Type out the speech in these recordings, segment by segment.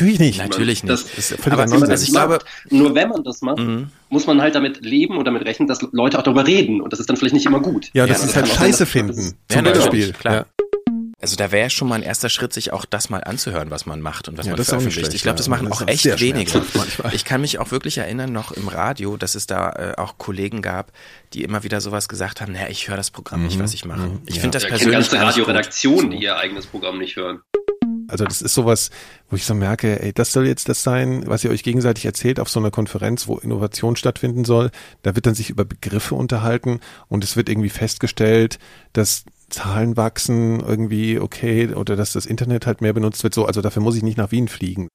Natürlich nicht. Natürlich nicht. Das, Das ist aber Nonsens. das Ich glaube- nur wenn man das macht, Mhm. muss man halt damit leben und damit rechnen, dass Leute auch darüber reden. Und das ist dann vielleicht nicht immer gut. Ja, das Ja, ist halt sein, Scheiße dass- finden, das- zum Ja, Beispiel. klar. Ja. Also da wäre schon mal ein erster Schritt, sich auch das mal anzuhören, was man macht und was Ja, man ist veröffentlicht. schlecht, ich glaube, das ja. machen Das auch ist echt wenige. Ich kann mich auch wirklich erinnern, noch im Radio, dass es da äh, auch Kollegen gab, die immer wieder sowas gesagt haben, naja, ich höre das Programm nicht, was ich mache. Ich Ja. finde das Ja, ich persönlich kenne ganze. Radioredaktionen, die ihr eigenes Programm nicht hören. Also das ist sowas, wo ich so merke, ey, das soll jetzt das sein, was ihr euch gegenseitig erzählt auf so einer Konferenz, wo Innovation stattfinden soll. Da wird dann sich über Begriffe unterhalten und es wird irgendwie festgestellt, dass Zahlen wachsen irgendwie okay oder dass das Internet halt mehr benutzt wird. So, also dafür muss ich nicht nach Wien fliegen.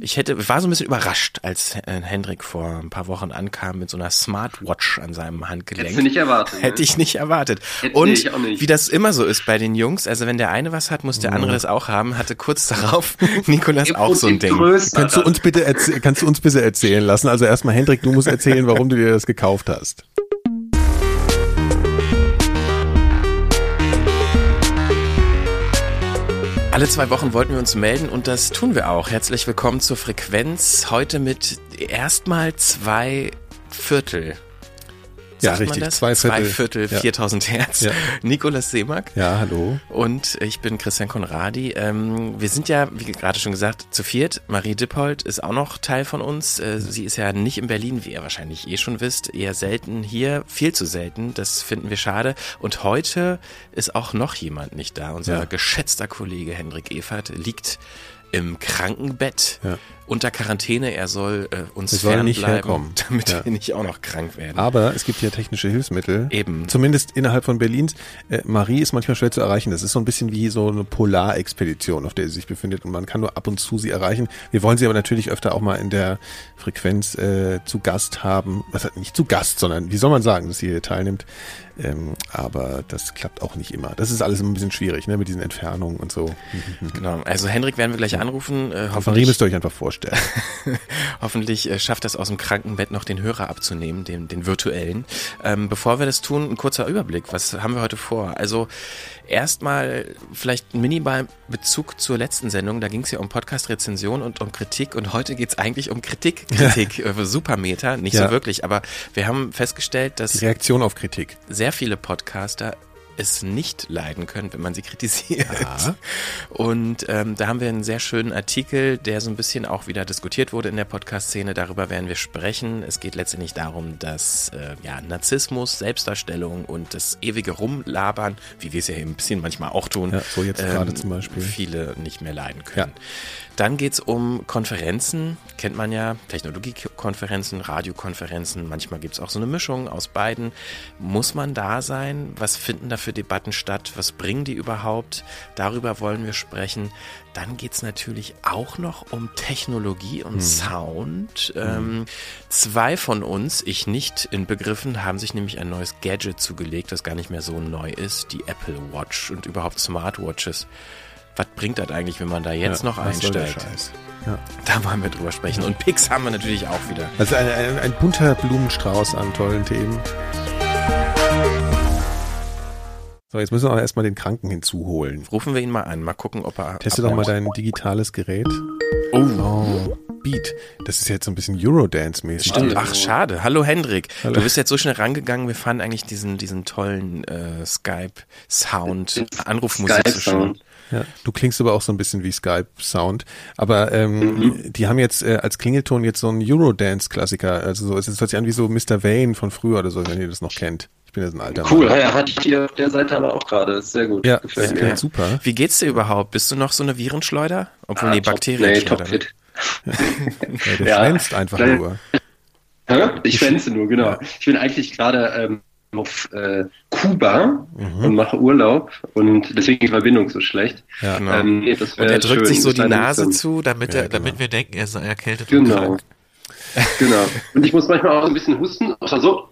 Ich hätte, ich war so ein bisschen überrascht, als Hendrik vor ein paar Wochen ankam mit so einer Smartwatch an seinem Handgelenk. Hättest du nicht erwartet. ne? Hätte ich nicht erwartet. Hätte Und ich auch nicht. wie das immer so ist bei den Jungs, also wenn der eine was hat, muss der andere das auch haben, hatte kurz darauf Nikolas auch so ein Ding. Kannst du uns bitte kannst du uns bitte erzählen lassen? Also erstmal Hendrik, du musst erzählen, warum du dir das gekauft hast. Alle zwei Wochen wollten wir uns melden und das tun wir auch. Herzlich willkommen zur Frequenz. Heute mit erstmal zwei Viertel. Ja, richtig, das? zwei Viertel. Zwei Viertel, Ja. 4000 Hertz. Ja. Nikolas Seemack. Ja, hallo. Und ich bin Christian Konradi. Ähm, wir sind ja, wie gerade schon gesagt, zu viert. Marie Dippold ist auch noch Teil von uns. Äh, sie ist ja nicht in Berlin, wie ihr wahrscheinlich eh schon wisst. Eher selten hier, viel zu selten. Das finden wir schade. Und heute ist auch noch jemand nicht da. Unser Ja. geschätzter Kollege Hendrik Evert liegt im Krankenbett Ja. Unter Quarantäne. Er soll äh, uns soll nicht herkommen. damit Ja. wir nicht auch noch krank werden. Aber es gibt ja technische Hilfsmittel. Eben. Zumindest innerhalb von Berlins. Äh, Marie ist manchmal schwer zu erreichen. Das ist so ein bisschen wie so eine Polarexpedition, auf der sie sich befindet. Und man kann nur ab und zu sie erreichen. Wir wollen sie aber natürlich öfter auch mal in der Frequenz äh, zu Gast haben. Was heißt nicht zu Gast, sondern wie soll man sagen, dass sie hier teilnimmt. Ähm, aber das klappt auch nicht immer. Das ist alles immer ein bisschen schwierig, ne, mit diesen Entfernungen und so. Genau. Also Hendrik werden wir gleich anrufen. Äh, Marie müsst ihr euch einfach vorstellen. Hoffentlich äh, schafft es aus dem Krankenbett noch den Hörer abzunehmen, den, den virtuellen. Ähm, bevor wir das tun, ein kurzer Überblick. Was haben wir heute vor? Also erstmal vielleicht ein Minimal-Bezug zur letzten Sendung. Da ging es ja um Podcast-Rezension und um Kritik. Und heute geht es eigentlich um Kritik. Kritik, äh, Supermeter, nicht Ja. so wirklich. Aber wir haben festgestellt, dass Die Reaktion auf Kritik. sehr viele Podcaster es nicht leiden können, wenn man sie kritisiert. Ja. Und ähm, da haben wir einen sehr schönen Artikel, der so ein bisschen auch wieder diskutiert wurde in der Podcast-Szene. Darüber werden wir sprechen. Es geht letztendlich darum, dass äh, ja, Narzissmus, Selbstdarstellung und das ewige Rumlabern, wie wir es ja hier ein bisschen manchmal auch tun, Ja, so jetzt gerade zum Beispiel. viele nicht mehr leiden können. Ja. Dann geht's um Konferenzen, kennt man ja, Technologiekonferenzen, Radiokonferenzen, manchmal gibt's auch so eine Mischung aus beiden. Muss man da sein? Was finden da für Debatten statt? Was bringen die überhaupt? Darüber wollen wir sprechen. Dann geht's natürlich auch noch um Technologie und Sound. Ähm, zwei von uns, ich nicht in Begriffen, haben sich nämlich ein neues Gadget zugelegt, das gar nicht mehr so neu ist, die Apple Watch und überhaupt Smartwatches. Was bringt das eigentlich, wenn man da jetzt Ja, noch was soll der einsteigt? Scheiß? Ja. Da wollen wir drüber sprechen. Und Picks haben wir natürlich auch wieder. Also ein, ein, ein bunter Blumenstrauß an tollen Themen. So, jetzt müssen wir aber erstmal den Kranken hinzuholen. Rufen wir ihn mal an, mal gucken, ob er. Teste doch mal dein digitales Gerät. Oh, Oh, Beat. Das ist jetzt so ein bisschen Eurodance-mäßig. stimmt. Ach, schade. Hallo Hendrik. Hallo. Du bist jetzt so schnell rangegangen. Wir fanden eigentlich diesen, diesen tollen äh, Skype-Sound, Anrufmusik so schön. Ja, du klingst aber auch so ein bisschen wie Skype-Sound. Aber ähm, die haben jetzt äh, als Klingelton jetzt so einen Eurodance-Klassiker. Also so, es hört sich an wie so Mr. Vane von früher oder so, wenn ihr das noch kennt. Ich bin jetzt ein alter Cool, Mann. ja, hatte ich hier auf der Seite aber auch gerade. Ist sehr gut. Ja, Gefällt das mir. klingt super. Wie geht's dir überhaupt? Bist du noch so eine Virenschleuder? Obwohl, Ah, nee, top, Bakterienschleuder. Nee, topfit. Ja, der Ja. einfach nur. Ich schwänze nur, genau. Ich bin eigentlich gerade ähm, auf äh, Kuba Mhm. und mache Urlaub und deswegen die Verbindung so schlecht. Ja. Genau. Ähm, nee, das Und er drückt schön. sich so die Nase dann- zu, damit, Ja, er, damit genau. wir denken, er ist erkältet und Genau. krank. Genau. Und ich muss manchmal auch ein bisschen husten. Also so.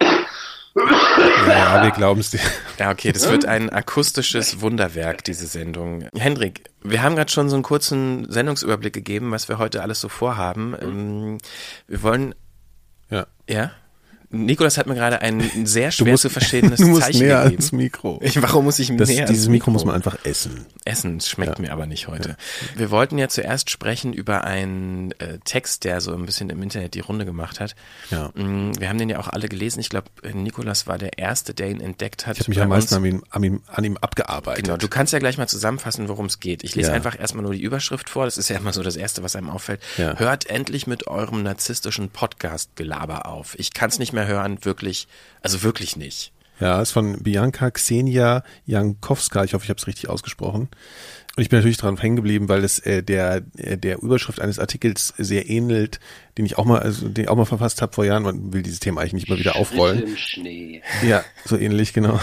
Ja, wir glauben es dir. Ja, okay, das wird ein akustisches Wunderwerk, diese Sendung. Hendrik, wir haben gerade schon so einen kurzen Sendungsüberblick gegeben, was wir heute alles so vorhaben. Ähm, wir wollen, Ja. ja? Nikolas hat mir gerade ein sehr schwer musst- zu verstehendes du musst Zeichen näher gegeben. ans Mikro. Ich, warum muss ich Das, näher dieses Mikro muss man einfach essen. Essen schmeckt mir aber nicht heute. Wir wollten ja zuerst sprechen über einen äh, Text, der so ein bisschen im Internet die Runde gemacht hat. Ja. Mm, Wir haben den ja auch alle gelesen. Ich glaube, Nikolas war der Erste, der ihn entdeckt hat. Ich habe mich am meisten an ihm, an, ihm, an ihm abgearbeitet. Genau, du kannst ja gleich mal zusammenfassen, worum es geht. Ich lese Ja. einfach erstmal nur die Überschrift vor. Das ist ja immer so das Erste, was einem auffällt. Ja. Hört endlich mit eurem narzisstischen Podcast-Gelaber auf. Ich kann es nicht mehr hören, wirklich, also wirklich nicht. Ja, ist von Bianca Xenia Jankowska. Ich hoffe, ich habe es richtig ausgesprochen. Und ich bin natürlich dran hängen geblieben, weil es äh, der äh, der Überschrift eines Artikels sehr ähnelt, den ich auch mal also den ich auch mal verfasst habe vor Jahren. Man will dieses Thema eigentlich nicht mal wieder aufrollen. Im Schnee. Ja, so ähnlich, genau.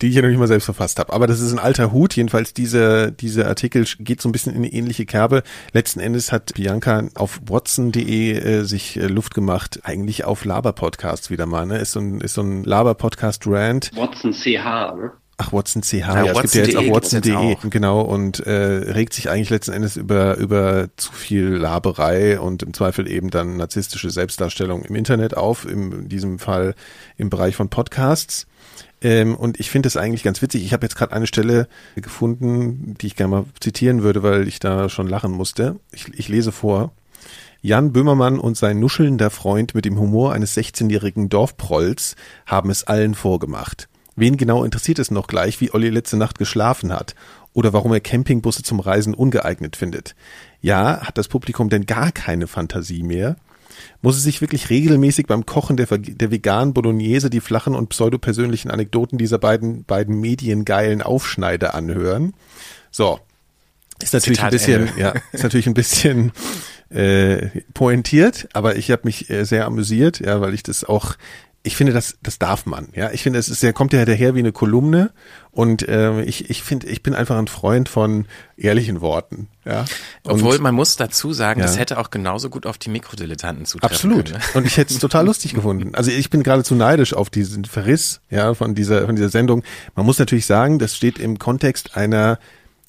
Die ich ja noch nicht mal selbst verfasst habe. Aber das ist ein alter Hut. Jedenfalls diese, diese Artikel geht so ein bisschen in eine ähnliche Kerbe. Letzten Endes hat Bianca auf watson.de äh, sich äh, Luft gemacht, eigentlich auf Laber-Podcasts wieder mal. Ne? Ist so ein, ist so ein Laber-Podcast-Rant. Watson CH, ne? Ach, Watson CH, Ja, ja, es gibt ja jetzt Watson.de auch jetzt Watson.de, genau, und äh, regt sich eigentlich letzten Endes über, über zu viel Laberei und im Zweifel eben dann narzisstische Selbstdarstellung im Internet auf, im, in diesem Fall im Bereich von Podcasts. Ähm, und ich finde das eigentlich ganz witzig. Ich habe jetzt gerade eine Stelle gefunden, die ich gerne mal zitieren würde, weil ich da schon lachen musste. Ich, ich lese vor. Jan Böhmermann und sein nuschelnder Freund mit dem Humor eines 16-jährigen Dorfprolls haben es allen vorgemacht. Wen genau interessiert es noch gleich, wie Olli letzte Nacht geschlafen hat oder warum er Campingbusse zum Reisen ungeeignet findet? Ja, hat das Publikum denn gar keine Fantasie mehr? Muss es sich wirklich regelmäßig beim Kochen der, der veganen Bolognese die flachen und pseudopersönlichen Anekdoten dieser beiden, beiden mediengeilen Aufschneider anhören? So. Ist natürlich Zitat ein bisschen, Ende. ja, ist natürlich ein bisschen äh, pointiert, aber ich habe mich äh, sehr amüsiert, ja, weil ich das auch, ich finde, das, das darf man, ja. Ich finde, es ist, der kommt ja daher wie eine Kolumne und äh, ich, ich finde, ich bin einfach ein Freund von ehrlichen Worten, ja. Und Obwohl man muss dazu sagen, Ja. das hätte auch genauso gut auf die Mikrodilettanten zutreffen Absolut. können. ne? Und ich hätte es total lustig gefunden. Also ich bin geradezu neidisch auf diesen Verriss, ja, von dieser, von dieser Sendung. Man muss natürlich sagen, das steht im Kontext einer,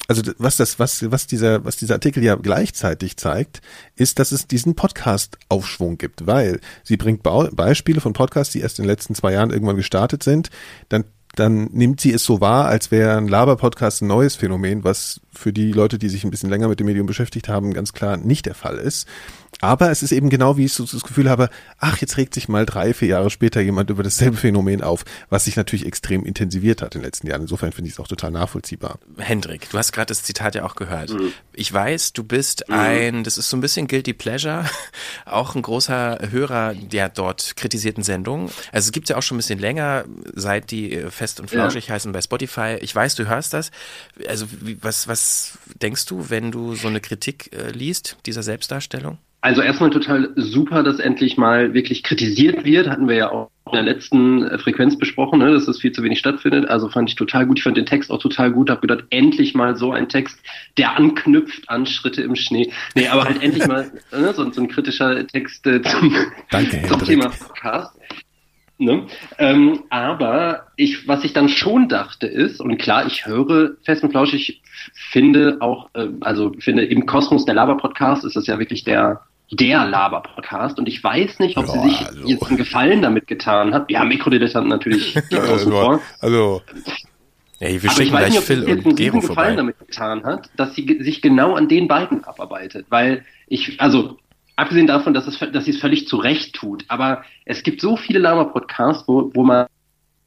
also was das, was, was dieser, was dieser Artikel ja gleichzeitig zeigt, ist, dass es diesen Podcast-Aufschwung gibt, weil sie bringt Bau Beispiele von Podcasts, die erst in den letzten zwei Jahren irgendwann gestartet sind, dann dann nimmt sie es so wahr, als wäre ein Laber-Podcast ein neues Phänomen, was für die Leute, die sich ein bisschen länger mit dem Medium beschäftigt haben, ganz klar nicht der Fall ist. Aber es ist eben genau, wie ich so das Gefühl habe, ach, jetzt regt sich mal drei, vier Jahre später jemand über dasselbe Phänomen auf, was sich natürlich extrem intensiviert hat in den letzten Jahren. Insofern finde ich es auch total nachvollziehbar. Hendrik, du hast gerade das Zitat ja auch gehört. Ich weiß, du bist ein, das ist so ein bisschen Guilty Pleasure, auch ein großer Hörer der dort kritisierten Sendung. Also es gibt ja auch schon ein bisschen länger, seit die äh, fest und flauschig heißen bei Spotify. Ich weiß, du hörst das. Also was, was denkst du, wenn du so eine Kritik äh, liest, dieser Selbstdarstellung? Also erstmal total super, dass endlich mal wirklich kritisiert wird. Hatten wir ja auch in der letzten äh, Frequenz besprochen, ne, dass das viel zu wenig stattfindet. Also fand ich total gut. Ich fand den Text auch total gut. Hab gedacht, endlich mal so ein Text, der anknüpft an Schritte im Schnee. Nee, aber halt endlich mal ne, so, so ein kritischer Text äh, zum, Danke, zum. Thema Podcast. Ne? Ähm, aber ich, was ich dann schon dachte ist, und klar, ich höre fest und flauschig, finde auch, äh, also finde im Kosmos der Laber-Podcast ist das ja wirklich der, der Laber-Podcast. Und ich weiß nicht, ob Ja, sie sich also. jetzt einen Gefallen damit getan hat. Ja, Mikrodilettanten natürlich vor. also Ja, wir Aber ich weiß nicht, ob sie jetzt einen Gero Gefallen vorbei. damit getan hat, dass sie sich genau an den beiden abarbeitet. Weil ich, also abgesehen davon, dass, es, dass sie es völlig zu Recht tut, aber es gibt so viele Lama-Podcasts, wo, wo man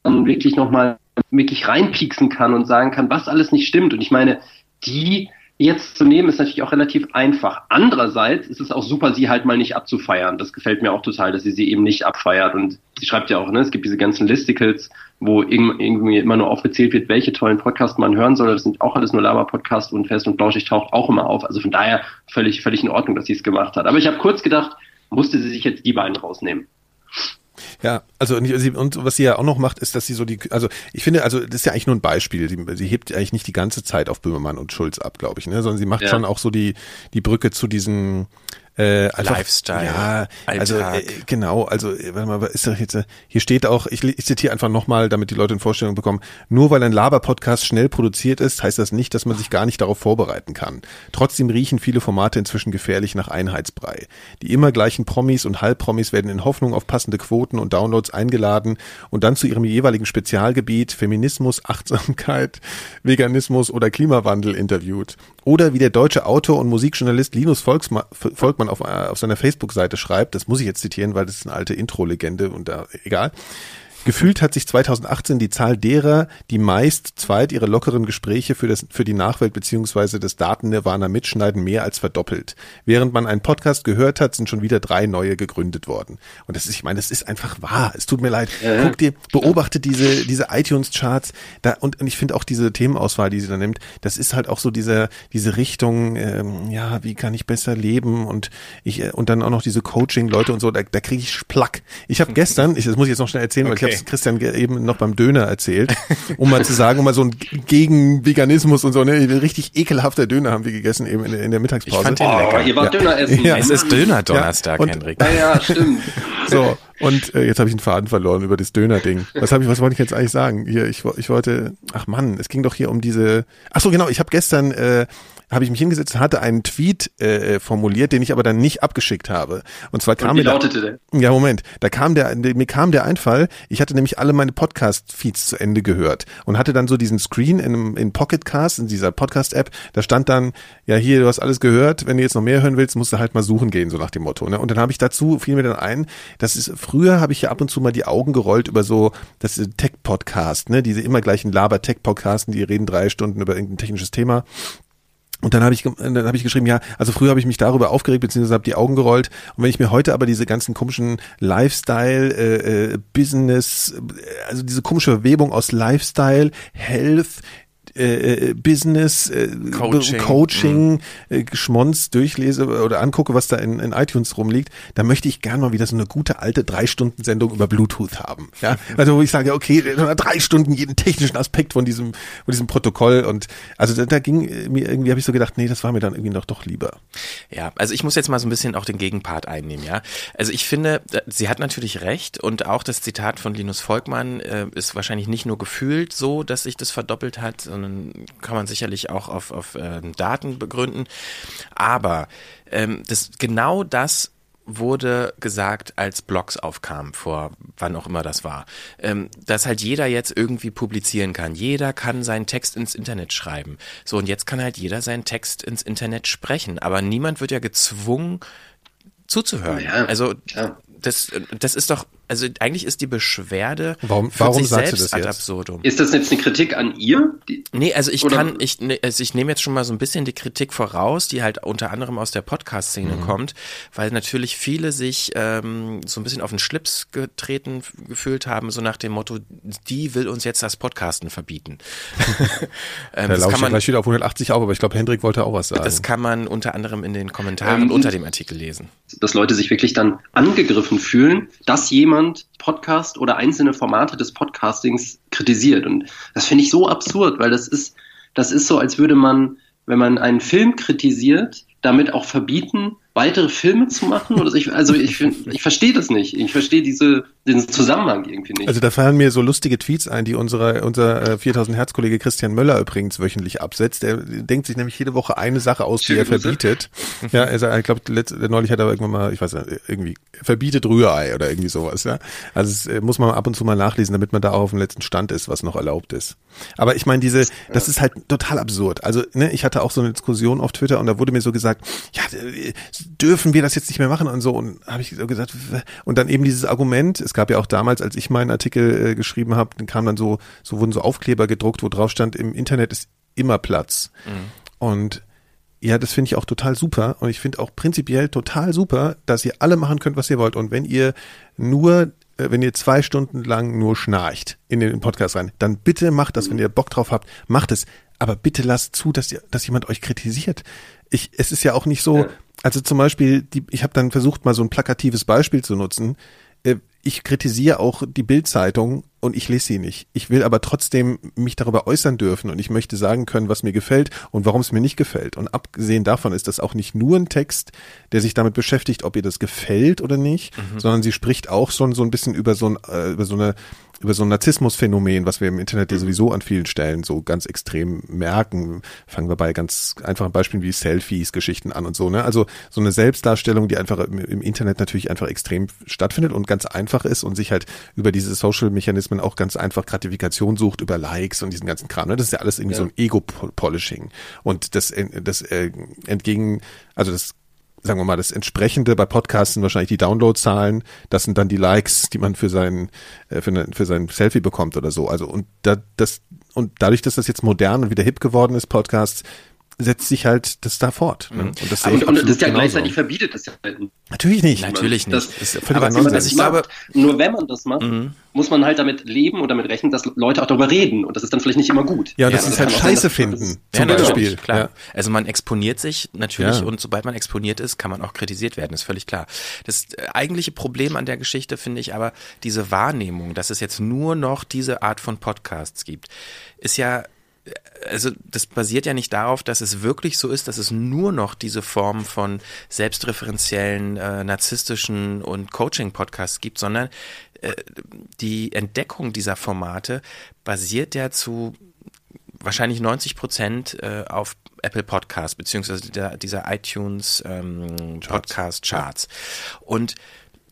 wirklich nochmal wirklich reinpieksen kann und sagen kann, was alles nicht stimmt. Und ich meine, die jetzt zu nehmen, ist natürlich auch relativ einfach. Andererseits ist es auch super, sie halt mal nicht abzufeiern. Das gefällt mir auch total, dass sie sie eben nicht abfeiert. Und sie schreibt ja auch, ne, es gibt diese ganzen Listicles, wo irg- irgendwie immer nur aufgezählt wird, welche tollen Podcasts man hören soll. Das sind auch alles nur Lama-Podcasts und Fest und Flauschig taucht auch immer auf. Also von daher völlig, völlig in Ordnung, dass sie es gemacht hat. Aber ich habe kurz gedacht, musste sie sich jetzt die beiden rausnehmen. Ja, also und, und was sie ja auch noch macht, ist, dass sie so die, also ich finde, also das ist ja eigentlich nur ein Beispiel. Sie, sie hebt eigentlich nicht die ganze Zeit auf Böhmermann und Schulz ab, glaube ich, ne, sondern sie macht Ja. schon auch so die die Brücke zu diesen äh, einfach, Lifestyle, ja, also Alltag. äh, genau, also äh, warte mal, ist doch jetzt äh, hier steht auch, ich, ich zitiere einfach nochmal, damit die Leute eine Vorstellung bekommen. Nur weil ein Laber-Podcast schnell produziert ist, heißt das nicht, dass man sich gar nicht darauf vorbereiten kann. Trotzdem riechen viele Formate inzwischen gefährlich nach Einheitsbrei. Die immer gleichen Promis und Halbpromis werden in Hoffnung auf passende Quoten und Downloads eingeladen und dann zu ihrem jeweiligen Spezialgebiet Feminismus, Achtsamkeit, Veganismus oder Klimawandel interviewt. Oder wie der deutsche Autor und Musikjournalist Linus Volksma Volkmann auf, äh, auf seiner Facebook-Seite schreibt, das muss ich jetzt zitieren, weil das ist eine alte Intro-Legende und da, egal. Gefühlt hat sich 2018 die Zahl derer, die meist zweit ihre lockeren Gespräche für, das, für die Nachwelt beziehungsweise das Daten-Nirvana mitschneiden, mehr als verdoppelt. Während man einen Podcast gehört hat, sind schon wieder drei neue gegründet worden. Und das ist, ich meine, das ist einfach wahr. Es tut mir leid. Ja. Guck dir, beobachte diese, diese iTunes-Charts da, und, und ich finde auch diese Themenauswahl, die sie da nimmt, das ist halt auch so diese, diese Richtung, ähm, ja, wie kann ich besser leben und ich, äh, und dann auch noch diese Coaching-Leute und so, da, da kriege ich Plack. Ich habe gestern, ich, das muss ich jetzt noch schnell erzählen, weil ich Okay. habe es Christian eben noch beim Döner erzählt, um mal zu sagen, um mal so ein gegen Veganismus und so, ne, richtig ekelhafter Döner haben wir gegessen eben in, der- in der Mittagspause. Ich fand den Oh, lecker. ihr wart Ja. Döner essen. Ja. Es ist Döner-Donnerstag, Ja, und- Henrik. Ja, ja, stimmt. So, und äh, jetzt habe ich einen Faden verloren über das Döner-Ding. Was habe ich, was wollte ich jetzt eigentlich sagen? Hier, ich, ich wollte, ach Mann, es ging doch hier um diese. Ach so, genau, ich habe gestern äh, habe ich mich hingesetzt, hatte einen Tweet äh, formuliert, den ich aber dann nicht abgeschickt habe. Und zwar kam Und wie mir lautete der? ja, Moment. Da kam der, mir kam der Einfall, ich hatte nämlich alle meine Podcast-Feeds zu Ende gehört und hatte dann so diesen Screen in, in Pocket Cast, in dieser Podcast-App, da stand dann, ja hier, du hast alles gehört, wenn du jetzt noch mehr hören willst, musst du halt mal suchen gehen, so nach dem Motto. Ne? Und dann habe ich dazu, fiel mir dann ein, das ist, früher habe ich ja ab und zu mal die Augen gerollt über so, das ist Tech-Podcast, ne, diese immer gleichen Laber-Tech-Podcasten, die reden drei Stunden über irgendein technisches Thema. Und dann habe ich, dann habe ich geschrieben, ja, also früher habe ich mich darüber aufgeregt, beziehungsweise habe die Augen gerollt. Und wenn ich mir heute aber diese ganzen komischen Lifestyle, äh, äh, Business, äh, also diese komische Verwebung aus Lifestyle, Health, äh, äh, Business, äh, Coaching. Coaching äh, Geschmonz durchlese oder angucke, was da in, in iTunes rumliegt, da möchte ich gern mal wieder so eine gute alte drei Stunden Sendung über Bluetooth haben. Ja, also wo ich sage, okay, drei Stunden jeden technischen Aspekt von diesem von diesem Protokoll und also da, da ging äh, mir irgendwie habe ich so gedacht, nee, das war mir dann irgendwie noch doch lieber. Ja, also ich muss jetzt mal so ein bisschen auch den Gegenpart einnehmen, ja. Also ich finde, sie hat natürlich recht und auch das Zitat von Linus Volkmann äh, ist wahrscheinlich nicht nur gefühlt so, dass sich das verdoppelt hat, sondern kann man sicherlich auch auf, auf ähm, Daten begründen. Aber ähm, das, genau das wurde gesagt, als Blogs aufkamen, vor wann auch immer das war, ähm, dass halt jeder jetzt irgendwie publizieren kann. Jeder kann seinen Text ins Internet schreiben. So, und jetzt kann halt jeder seinen Text ins Internet sprechen. Aber niemand wird ja gezwungen, zuzuhören. Ja, also, klar. das, das ist doch, also eigentlich ist die Beschwerde Warum- warum sich sagst du selbst das ad jetzt? absurdum. Ist das jetzt eine Kritik an ihr? Die, Nee, also ich Oder- kann, ich, ne- also ich nehme jetzt schon mal so ein bisschen die Kritik voraus, die halt unter anderem aus der Podcast-Szene kommt, weil natürlich viele sich ähm, so ein bisschen auf den Schlips getreten gefühlt haben, so nach dem Motto, die will uns jetzt das Podcasten verbieten. Da ähm, das, lausche kann ich man, gleich wieder auf 180 auf, aber ich glaube, Hendrik wollte auch was sagen. das kann man unter anderem in den Kommentaren Ähm, unter dem Artikel lesen. dass Leute sich wirklich dann angegriffen fühlen, dass jemand Podcast oder einzelne Formate des Podcastings kritisiert. Und das finde ich so absurd, weil das ist, das ist so, als würde man, wenn man einen Film kritisiert, damit auch verbieten, weitere Filme zu machen. Oder ich, also ich, ich verstehe das nicht. Ich verstehe diese, diesen Zusammenhang irgendwie nicht. Also da fallen mir so lustige Tweets ein, die unsere, unser äh, 4000 Hertz Kollege Christian Möller übrigens wöchentlich absetzt. Der denkt sich nämlich jede Woche eine Sache aus, die er Schöne Grüße. verbietet. Ja, also ich glaube, neulich hat er irgendwann mal, ich weiß nicht, irgendwie verbietet Rührei oder irgendwie sowas. Ja, also es äh, muss man ab und zu mal nachlesen, damit man da auch auf dem letzten Stand ist, was noch erlaubt ist. Aber ich meine, diese, das ist halt total absurd. Also ne, ich hatte auch so eine Diskussion auf Twitter und da wurde mir so gesagt, ja, äh, dürfen wir das jetzt nicht mehr machen und so und habe ich so gesagt und dann eben dieses Argument, es gab ja auch damals, als ich meinen Artikel äh, geschrieben habe, dann kam dann so so wurden so Aufkleber gedruckt, wo drauf stand, im Internet ist immer Platz. Und ja, das finde ich auch total super und ich finde auch prinzipiell total super, dass ihr alle machen könnt, was ihr wollt und wenn ihr nur äh, wenn ihr zwei Stunden lang nur schnarcht in den Podcast rein, dann bitte macht das, wenn ihr Bock drauf habt, macht es. Aber bitte lasst zu, dass ihr, dass jemand euch kritisiert. Ich, es ist ja auch nicht so. Also zum Beispiel, die, ich habe dann versucht, mal so ein plakatives Beispiel zu nutzen. Äh, Ich kritisiere auch die Bildzeitung und ich lese sie nicht. Ich will aber trotzdem mich darüber äußern dürfen und ich möchte sagen können, was mir gefällt und warum es mir nicht gefällt. Und abgesehen davon ist das auch nicht nur ein Text, der sich damit beschäftigt, ob ihr das gefällt oder nicht, mhm. sondern sie spricht auch schon so ein bisschen über so, ein, äh, über so eine über so ein Narzissmusphänomen, was wir im Internet ja sowieso an vielen Stellen so ganz extrem merken. Fangen wir bei ganz einfachen Beispielen wie Selfies, Geschichten an und so. Ne? Also so eine Selbstdarstellung, die einfach im, im Internet natürlich einfach extrem stattfindet und ganz einfach ist und sich halt über diese Social-Mechanismen auch ganz einfach Gratifikation sucht über Likes und diesen ganzen Kram. Ne? Das ist ja alles irgendwie ja. so ein Ego-Polishing. Und das, das äh, entgegen, also das sagen wir mal, das entsprechende bei Podcasts sind wahrscheinlich die Downloadzahlen, das sind dann die Likes, die man für sein, äh, für, ne, für sein Selfie bekommt oder so. Also und da, das, und dadurch, dass das jetzt modern und wieder hip geworden ist, Podcasts, setzt sich halt das da fort. Ne? Mhm. Und das, und, und das ist ja genauso. gleichzeitig verbietet das ja halt Natürlich nicht. Natürlich nicht. Das, das ist aber also ich glaube, nur wenn man das macht, mhm. muss man halt damit leben und damit rechnen, dass Leute auch darüber reden. Und das ist dann vielleicht nicht immer gut. Ja, das ja, ist halt Scheiße sein, finden. Zum ja, Beispiel. Klar. Ja. Also man exponiert sich natürlich ja. und sobald man exponiert ist, kann man auch kritisiert werden. Ist völlig klar. Das äh, eigentliche Problem an der Geschichte finde ich aber diese Wahrnehmung, dass es jetzt nur noch diese Art von Podcasts gibt, ist ja also das basiert ja nicht darauf, dass es wirklich so ist, dass es nur noch diese Form von selbstreferenziellen, äh, narzisstischen und Coaching-Podcasts gibt, sondern äh, die Entdeckung dieser Formate basiert ja zu wahrscheinlich 90 Prozent äh, auf Apple Podcasts beziehungsweise dieser, dieser iTunes ähm, Podcast Charts. Und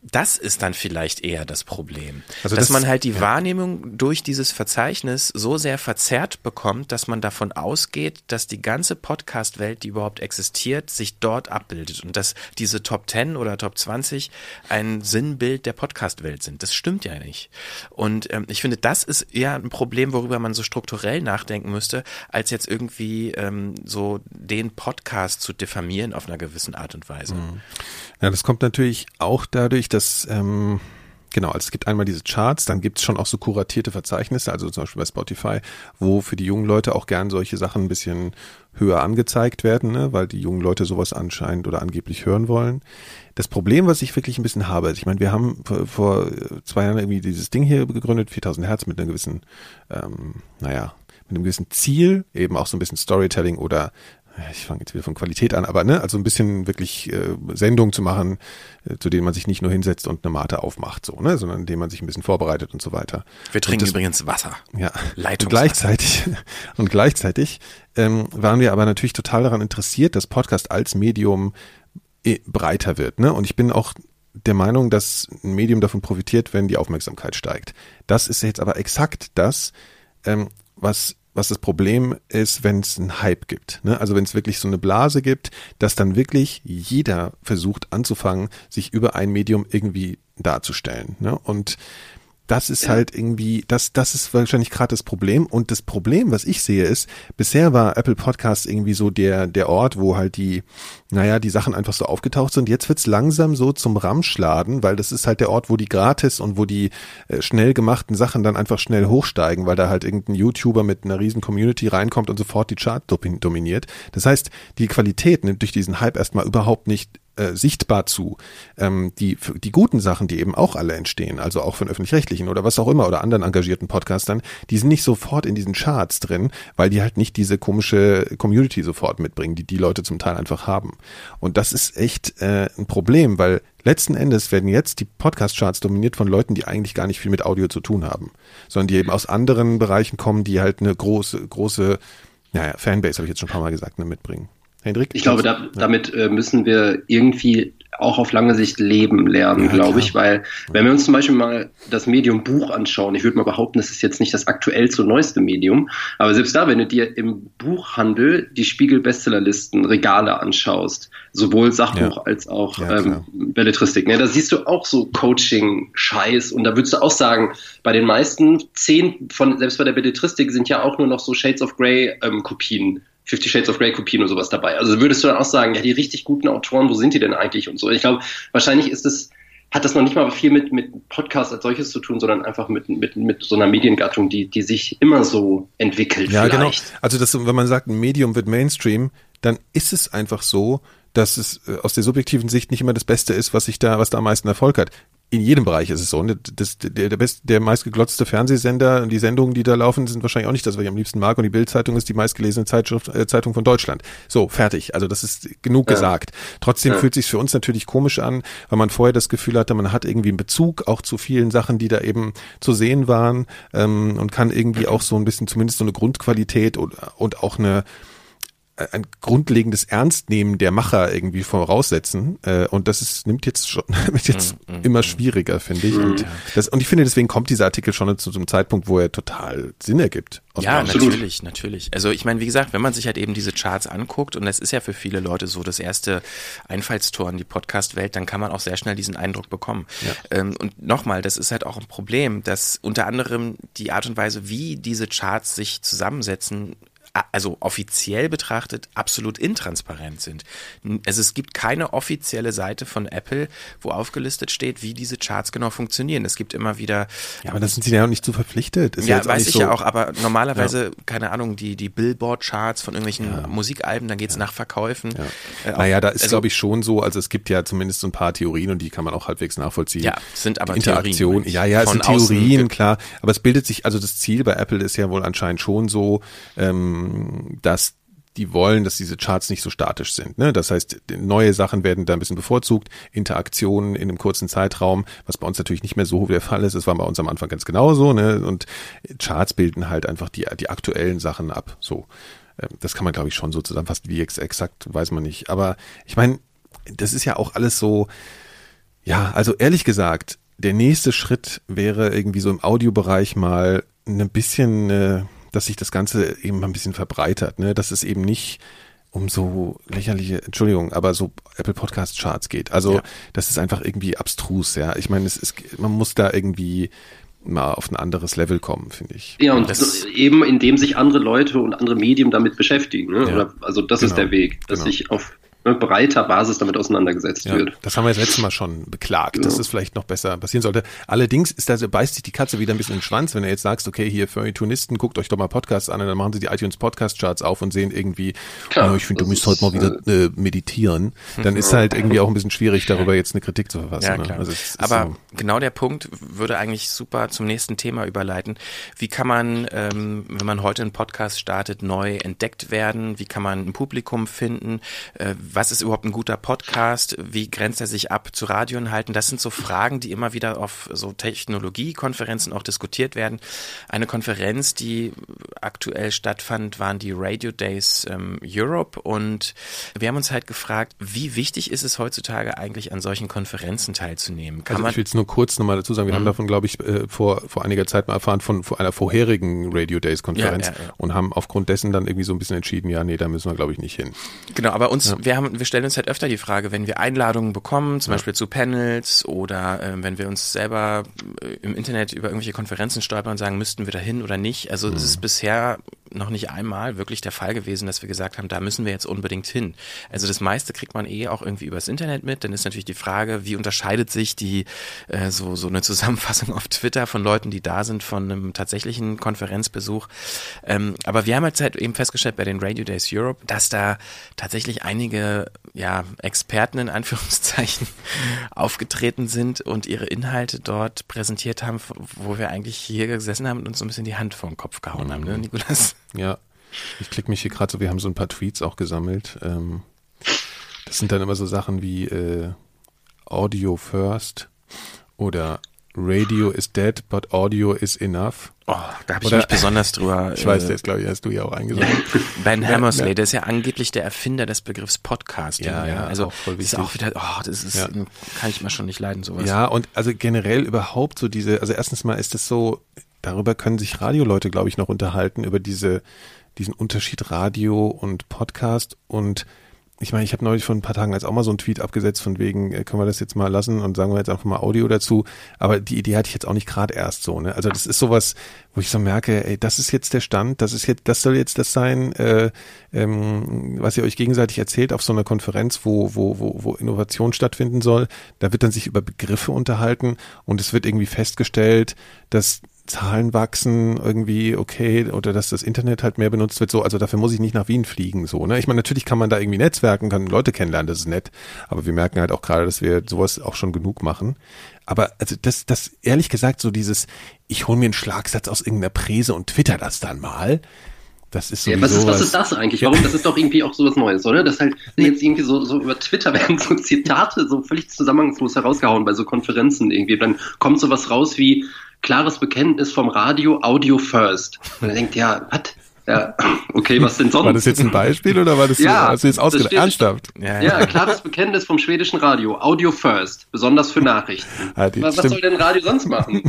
das ist dann vielleicht eher das Problem. Also dass das, man halt die ja. Wahrnehmung durch dieses Verzeichnis so sehr verzerrt bekommt, dass man davon ausgeht, dass die ganze Podcast-Welt, die überhaupt existiert, sich dort abbildet und dass diese Top 10 oder Top 20 ein Sinnbild der Podcast-Welt sind. Das stimmt ja nicht. Und ähm, ich finde, das ist eher ein Problem, worüber man so strukturell nachdenken müsste, als jetzt irgendwie ähm, so den Podcast zu diffamieren auf einer gewissen Art und Weise. Mhm. Ja, das kommt natürlich auch dadurch, dass ähm, Genau, also es gibt einmal diese Charts, dann gibt es schon auch so kuratierte Verzeichnisse, also zum Beispiel bei Spotify, wo für die jungen Leute auch gern solche Sachen ein bisschen höher angezeigt werden, ne, weil die jungen Leute sowas anscheinend oder angeblich hören wollen. Das Problem, was ich wirklich ein bisschen habe, ich meine, wir haben vor, zwei Jahren irgendwie dieses Ding hier gegründet, 4000 Hertz mit einer gewissen, ähm, naja, mit einem gewissen Ziel, eben auch so ein bisschen Storytelling oder ich fange jetzt wieder von Qualität an, aber ne, also ein bisschen wirklich äh, Sendungen zu machen, äh, zu denen man sich nicht nur hinsetzt und eine Mate aufmacht, so, ne, sondern indem man sich ein bisschen vorbereitet und so weiter. Wir trinken das, übrigens Wasser. Ja. Und gleichzeitig und gleichzeitig ähm, waren wir aber natürlich total daran interessiert, dass Podcast als Medium äh, breiter wird, ne? Und ich bin auch der Meinung, dass ein Medium davon profitiert, wenn die Aufmerksamkeit steigt. Das ist jetzt aber exakt das, ähm, was was das Problem ist, wenn es einen Hype gibt. Ne? Also wenn es wirklich so eine Blase gibt, dass dann wirklich jeder versucht anzufangen, sich über ein Medium irgendwie darzustellen. Ne? Und das ist halt irgendwie, das, das ist wahrscheinlich gerade das Problem. Und das Problem, was ich sehe, ist, bisher war Apple Podcast irgendwie so der, der Ort, wo halt die, naja, die Sachen einfach so aufgetaucht sind. Jetzt wird's langsam so zum Ramschladen, weil das ist halt der Ort, wo die gratis und wo die äh, schnell gemachten Sachen dann einfach schnell hochsteigen, weil da halt irgendein YouTuber mit einer riesen Community reinkommt und sofort die Chart dominiert. Das heißt, die Qualität nimmt durch diesen Hype erstmal überhaupt nicht äh, sichtbar zu. Ähm, die, die guten Sachen, die eben auch alle entstehen, also auch von öffentlich-rechtlichen oder was auch immer oder anderen engagierten Podcastern, die sind nicht sofort in diesen Charts drin, weil die halt nicht diese komische Community sofort mitbringen, die die Leute zum Teil einfach haben. Und das ist echt äh, ein Problem, weil letzten Endes werden jetzt die Podcast-Charts dominiert von Leuten, die eigentlich gar nicht viel mit Audio zu tun haben, sondern die eben aus anderen Bereichen kommen, die halt eine große, große, naja, Fanbase, habe ich jetzt schon ein paar Mal gesagt, ne, mitbringen. Hendrik? Ich glaube, da, damit äh, müssen wir irgendwie auch auf lange Sicht leben lernen, ja, glaube ich, weil wenn wir uns zum Beispiel mal das Medium Buch anschauen, ich würde mal behaupten, das ist jetzt nicht das aktuellste neueste Medium, aber selbst da, wenn du dir im Buchhandel die Spiegel-Bestsellerlisten, Regale anschaust, sowohl Sachbuch ja. als auch ja, ähm, Belletristik, ne, da siehst du auch so Coaching-Scheiß und da würdest du auch sagen, bei den meisten zehn von, selbst bei der Belletristik sind ja auch nur noch so Shades of Grey ähm, Kopien Fifty Shades of Grey Kopien und sowas dabei. Also würdest du dann auch sagen, ja, die richtig guten Autoren, wo sind die denn eigentlich und so? Ich glaube, wahrscheinlich ist es, hat das noch nicht mal viel mit, mit Podcast als solches zu tun, sondern einfach mit, mit, mit so einer Mediengattung, die, die sich immer so entwickelt. Ja, genau. vielleicht. genau. Also das, wenn man sagt, ein Medium wird Mainstream, dann ist es einfach so, dass es äh, aus der subjektiven Sicht nicht immer das Beste ist, was sich da, was da am meisten Erfolg hat in jedem Bereich ist es so. Ne? Das, der, der, best, der meistgeglotzte Fernsehsender und die Sendungen, die da laufen, sind wahrscheinlich auch nicht das, was ich am liebsten mag. Und die Bildzeitung ist die meistgelesene Zeitschrift, äh, Zeitung von Deutschland. So, fertig. Also das ist genug ja. gesagt. Trotzdem ja. fühlt sich für uns natürlich komisch an, weil man vorher das Gefühl hatte, man hat irgendwie einen Bezug auch zu vielen Sachen, die da eben zu sehen waren ähm, und kann irgendwie auch so ein bisschen zumindest so eine Grundqualität und, und auch eine ein grundlegendes Ernstnehmen der Macher irgendwie voraussetzen. Äh, und das ist, nimmt jetzt schon wird jetzt mm, mm, immer mm. schwieriger, finde ich. Und, das, und ich finde, deswegen kommt dieser Artikel schon zu so einem Zeitpunkt, wo er total Sinn ergibt. Ja, natürlich, natürlich. Also ich meine, wie gesagt, wenn man sich halt eben diese Charts anguckt, und das ist ja für viele Leute so das erste Einfallstor in die Podcast-Welt, dann kann man auch sehr schnell diesen Eindruck bekommen. Ja. Ähm, und nochmal, das ist halt auch ein Problem, dass unter anderem die Art und Weise, wie diese Charts sich zusammensetzen, also offiziell betrachtet absolut intransparent sind. Also es gibt keine offizielle Seite von Apple, wo aufgelistet steht, wie diese Charts genau funktionieren. Es gibt immer wieder. Ja, aber das sind sie ja auch nicht zu verpflichtet. Ist ja, weiß ich so. ja auch, aber normalerweise, ja. keine Ahnung, die, die Billboard-Charts von irgendwelchen ja. Musikalben, dann geht's ja. nach Verkäufen. Ja. Äh, naja, da ist, also, glaube ich, schon so, also es gibt ja zumindest so ein paar Theorien und die kann man auch halbwegs nachvollziehen. Ja, sind aber Interaktion. Theorien. Ja, ja, es sind Theorien, klar. Aber es bildet sich, also das Ziel bei Apple ist ja wohl anscheinend schon so, ähm, dass die wollen, dass diese Charts nicht so statisch sind. Ne? Das heißt, neue Sachen werden da ein bisschen bevorzugt, Interaktionen in einem kurzen Zeitraum, was bei uns natürlich nicht mehr so der Fall ist. Das war bei uns am Anfang ganz genauso. Ne? Und Charts bilden halt einfach die, die aktuellen Sachen ab. So, ähm, das kann man glaube ich schon so zusammenfassen. Wie ex exakt weiß man nicht. Aber ich meine, das ist ja auch alles so. Ja, also ehrlich gesagt, der nächste Schritt wäre irgendwie so im Audiobereich mal ein bisschen äh, dass sich das Ganze eben ein bisschen verbreitert, ne? dass es eben nicht um so lächerliche, Entschuldigung, aber so Apple Podcast Charts geht. Also ja. das ist einfach irgendwie abstrus, ja. Ich meine, es ist, man muss da irgendwie mal auf ein anderes Level kommen, finde ich. Ja, und das, eben indem sich andere Leute und andere Medien damit beschäftigen. Ne? Ja. also das genau. ist der Weg, dass genau. sich auf breiter Basis damit auseinandergesetzt ja, wird. Das haben wir das letzte Mal schon beklagt, ja. dass es vielleicht noch besser passieren sollte. Allerdings ist da, beißt sich die Katze wieder ein bisschen in den Schwanz, wenn du jetzt sagst, okay, hier für Tunisten, guckt euch doch mal Podcasts an und dann machen sie die iTunes Podcast Charts auf und sehen irgendwie, Klar, oh, ich finde, du müsst heute mal wieder äh, äh meditieren. Dann ist halt irgendwie auch ein bisschen schwierig, darüber jetzt eine Kritik zu verfassen. Ja, ne? also Aber so. genau der Punkt würde eigentlich super zum nächsten Thema überleiten. Wie kann man, ähm, wenn man heute einen Podcast startet, neu entdeckt werden? Wie kann man ein Publikum finden? Äh, was ist überhaupt ein guter Podcast? Wie grenzt er sich ab zu Radioinhalten? Das sind so Fragen, die immer wieder auf so Technologiekonferenzen auch diskutiert werden. Eine Konferenz, die aktuell stattfand, waren die Radio Days ähm, Europe und wir haben uns halt gefragt, wie wichtig ist es heutzutage eigentlich an solchen Konferenzen teilzunehmen? Kann also ich will es nur kurz nochmal dazu sagen, wir mhm. haben davon, glaube ich, äh, vor, vor einiger Zeit mal erfahren von, von einer vorherigen Radio Days Konferenz ja, ja, ja. und haben aufgrund dessen dann irgendwie so ein bisschen entschieden, ja, nee, da müssen wir, glaube ich, nicht hin. Genau, aber uns, wir haben, wir stellen uns halt öfter die Frage, wenn wir Einladungen bekommen, zum ja. Beispiel zu Panels oder äh, wenn wir uns selber äh, im Internet über irgendwelche Konferenzen stolpern und sagen, müssten wir da hin oder nicht. Also es ist mhm. bisher noch nicht einmal wirklich der Fall gewesen, dass wir gesagt haben, da müssen wir jetzt unbedingt hin. Also das meiste kriegt man eh auch irgendwie übers Internet mit. Dann ist natürlich die Frage, wie unterscheidet sich die äh, so so eine Zusammenfassung auf Twitter von Leuten, die da sind, von einem tatsächlichen Konferenzbesuch. Ähm, aber wir haben jetzt halt eben festgestellt bei den Radio Days Europe, dass da tatsächlich einige ja Experten in Anführungszeichen aufgetreten sind und ihre Inhalte dort präsentiert haben, wo wir eigentlich hier gesessen haben und uns so ein bisschen die Hand vor den Kopf gehauen haben, ne, Nikolas? Ja, ich klicke mich hier gerade so, wir haben so ein paar Tweets auch gesammelt. Ähm, das sind dann immer so Sachen wie äh, Audio first oder Radio is dead, but audio is enough. Oh, da habe ich mich besonders drüber. Ich weiß, äh, das glaube ich, hast du ja auch eingesagt. Ja. Ben Hammersley, ja. der ist ja angeblich der Erfinder des Begriffs Podcast. Ja, ja, also auch voll wichtig. ist auch wieder, oh, das ist, ja. kann ich mal schon nicht leiden, sowas. Ja, und also generell überhaupt so diese, also erstens mal ist das so, darüber können sich Radioleute, glaube ich, noch unterhalten, über diese, diesen Unterschied Radio und Podcast und ich meine, ich habe neulich vor ein paar Tagen als auch mal so einen Tweet abgesetzt von wegen, äh, können wir das jetzt mal lassen und sagen wir jetzt einfach mal Audio dazu. Aber die Idee hatte ich jetzt auch nicht gerade erst so. Ne? Also das ist sowas, wo ich so merke, ey, das ist jetzt der Stand, das ist jetzt, das soll jetzt das sein, äh, ähm, was ihr euch gegenseitig erzählt auf so einer Konferenz, wo, wo, wo, wo Innovation stattfinden soll. Da wird dann sich über Begriffe unterhalten und es wird irgendwie festgestellt, dass Zahlen wachsen irgendwie okay oder dass das Internet halt mehr benutzt wird so also dafür muss ich nicht nach Wien fliegen so ne ich meine natürlich kann man da irgendwie netzwerken kann Leute kennenlernen das ist nett aber wir merken halt auch gerade dass wir sowas auch schon genug machen aber also das das ehrlich gesagt so dieses ich hole mir einen Schlagsatz aus irgendeiner Präse und twitter das dann mal das ist ja, was, ist, was ist das eigentlich? Warum? Das ist doch irgendwie auch sowas Neues, oder? Das halt jetzt irgendwie so, so über Twitter werden so Zitate so völlig zusammenhangslos herausgehauen bei so Konferenzen irgendwie. Dann kommt sowas raus wie klares Bekenntnis vom Radio, Audio first. Und dann denkt, ja, was? Ja, okay, was denn sonst? War das jetzt ein Beispiel oder war das ja, hast du jetzt ausgedacht? Ernsthaft? Ja, ja, klares Bekenntnis vom schwedischen Radio, Audio first, besonders für Nachrichten. Ah, was, was soll denn Radio sonst machen?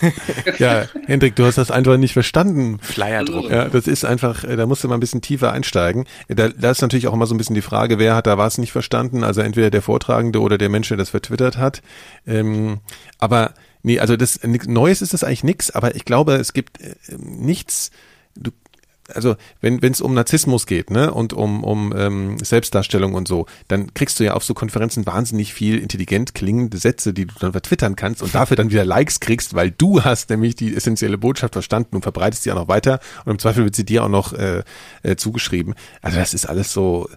ja, Hendrik, du hast das einfach nicht verstanden. Flyerdruck. Ja, das ist einfach, äh, da musst du mal ein bisschen tiefer einsteigen. Da, da ist natürlich auch immer so ein bisschen die Frage, wer hat da was nicht verstanden? Also entweder der Vortragende oder der Mensch, der das vertwittert hat. Ähm, aber Nee, also das Neues ist das eigentlich nix, aber ich glaube, es gibt äh, nichts, du, also wenn es um Narzissmus geht, ne, und um, um ähm, Selbstdarstellung und so, dann kriegst du ja auf so Konferenzen wahnsinnig viel intelligent klingende Sätze, die du dann vertwittern kannst und dafür dann wieder Likes kriegst, weil du hast nämlich die essentielle Botschaft verstanden und verbreitest sie auch noch weiter und im Zweifel wird sie dir auch noch äh, äh, zugeschrieben. Also das ist alles so,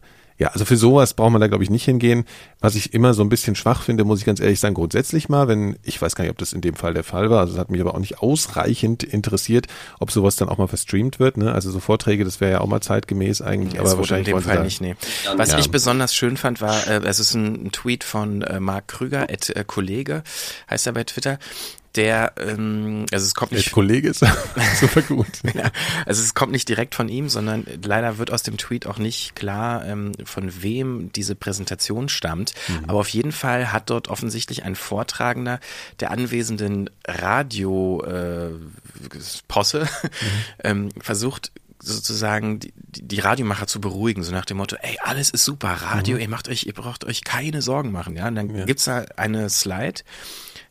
ja, also für sowas braucht man da, glaube ich, nicht hingehen. Was ich immer so ein bisschen schwach finde, muss ich ganz ehrlich sagen, grundsätzlich mal, wenn, ich weiß gar nicht, ob das in dem Fall der Fall war, also es hat mich aber auch nicht ausreichend interessiert, ob sowas dann auch mal verstreamt wird, ne? Also so Vorträge, das wäre ja auch mal zeitgemäß eigentlich, ja, aber wahrscheinlich in dem Fall nicht, nee. Was ja. ich besonders schön fand, war, äh, es ist ein, ein Tweet von äh, Marc Krüger, at, äh, Kollege, heißt er bei Twitter, der, ähm, also es kommt nicht. Der Kollege ist super gut. ja, also es kommt nicht direkt von ihm, sondern leider wird aus dem Tweet auch nicht klar, ähm, von wem diese Präsentation stammt. Mhm. Aber auf jeden Fall hat dort offensichtlich ein Vortragender der anwesenden Radio-Posse äh, mhm. ähm, versucht, sozusagen die, die Radiomacher zu beruhigen, so nach dem Motto, ey, alles ist super, Radio, mhm. ihr macht euch, ihr braucht euch keine Sorgen machen, ja. Und dann ja. gibt's da eine Slide,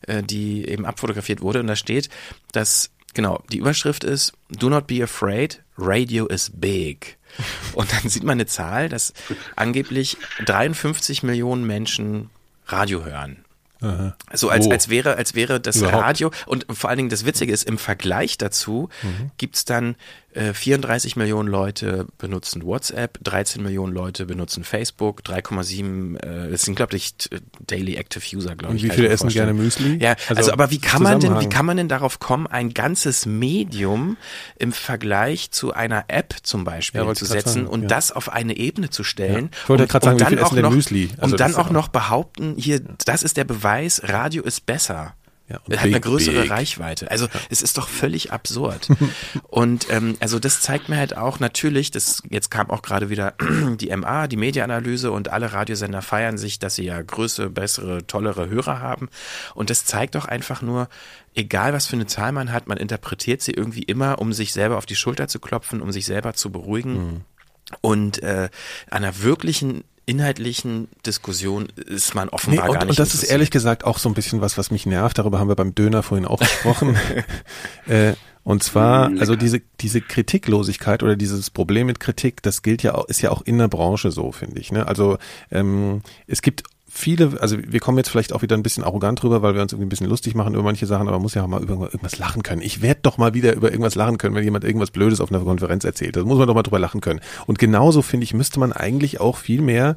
äh, die eben abfotografiert wurde. Und da steht, dass, genau, die Überschrift ist, Do not be afraid, radio is big. Und dann sieht man eine Zahl, dass angeblich 53 Millionen Menschen Radio hören. Aha. So als, oh. als wäre, als wäre das Überhaupt. Radio und vor allen Dingen das Witzige ist, im Vergleich dazu mhm. gibt's dann 34 äh, Millionen Leute benutzen WhatsApp, 13 Millionen Leute benutzen Facebook, 3,7, äh, das sind glaube ich Daily Active User, glaube ich. Und wie viele essen gerne Müsli? Ja, also, also aber wie kann man denn, wie kann man denn darauf kommen, ein ganzes Medium im Vergleich zu einer App zum Beispiel ja, zu setzen sagen, und ja. das auf eine Ebene zu stellen? Ja. Ich wollte gerade sagen, wie viele essen denn Müsli? Also und dann auch noch behaupten, hier, das ist der Beweis, Radio ist besser. Ja, und hat big, eine größere big. Reichweite. Also ja. es ist doch völlig absurd. und ähm, also das zeigt mir halt auch natürlich, das jetzt kam auch gerade wieder die MA, die Mediaanalyse und alle Radiosender feiern sich, dass sie ja größere, bessere, tollere Hörer haben. Und das zeigt doch einfach nur, egal was für eine Zahl man hat, man interpretiert sie irgendwie immer, um sich selber auf die Schulter zu klopfen, um sich selber zu beruhigen. Mhm. Und äh, einer wirklichen inhaltlichen Diskussion ist man offenbar nee, und, gar nicht. Und das ist ehrlich gesagt auch so ein bisschen was, was mich nervt. Darüber haben wir beim Döner vorhin auch gesprochen. äh, und zwar, also diese, diese Kritiklosigkeit oder dieses Problem mit Kritik, das gilt ja auch, ist ja auch in der Branche so, finde ich. Ne? Also ähm, es gibt viele, also wir kommen jetzt vielleicht auch wieder ein bisschen arrogant drüber, weil wir uns irgendwie ein bisschen lustig machen über manche Sachen, aber man muss ja auch mal über irgendwas lachen können. Ich werde doch mal wieder über irgendwas lachen können, wenn jemand irgendwas Blödes auf einer Konferenz erzählt. Da muss man doch mal drüber lachen können. Und genauso finde ich, müsste man eigentlich auch viel mehr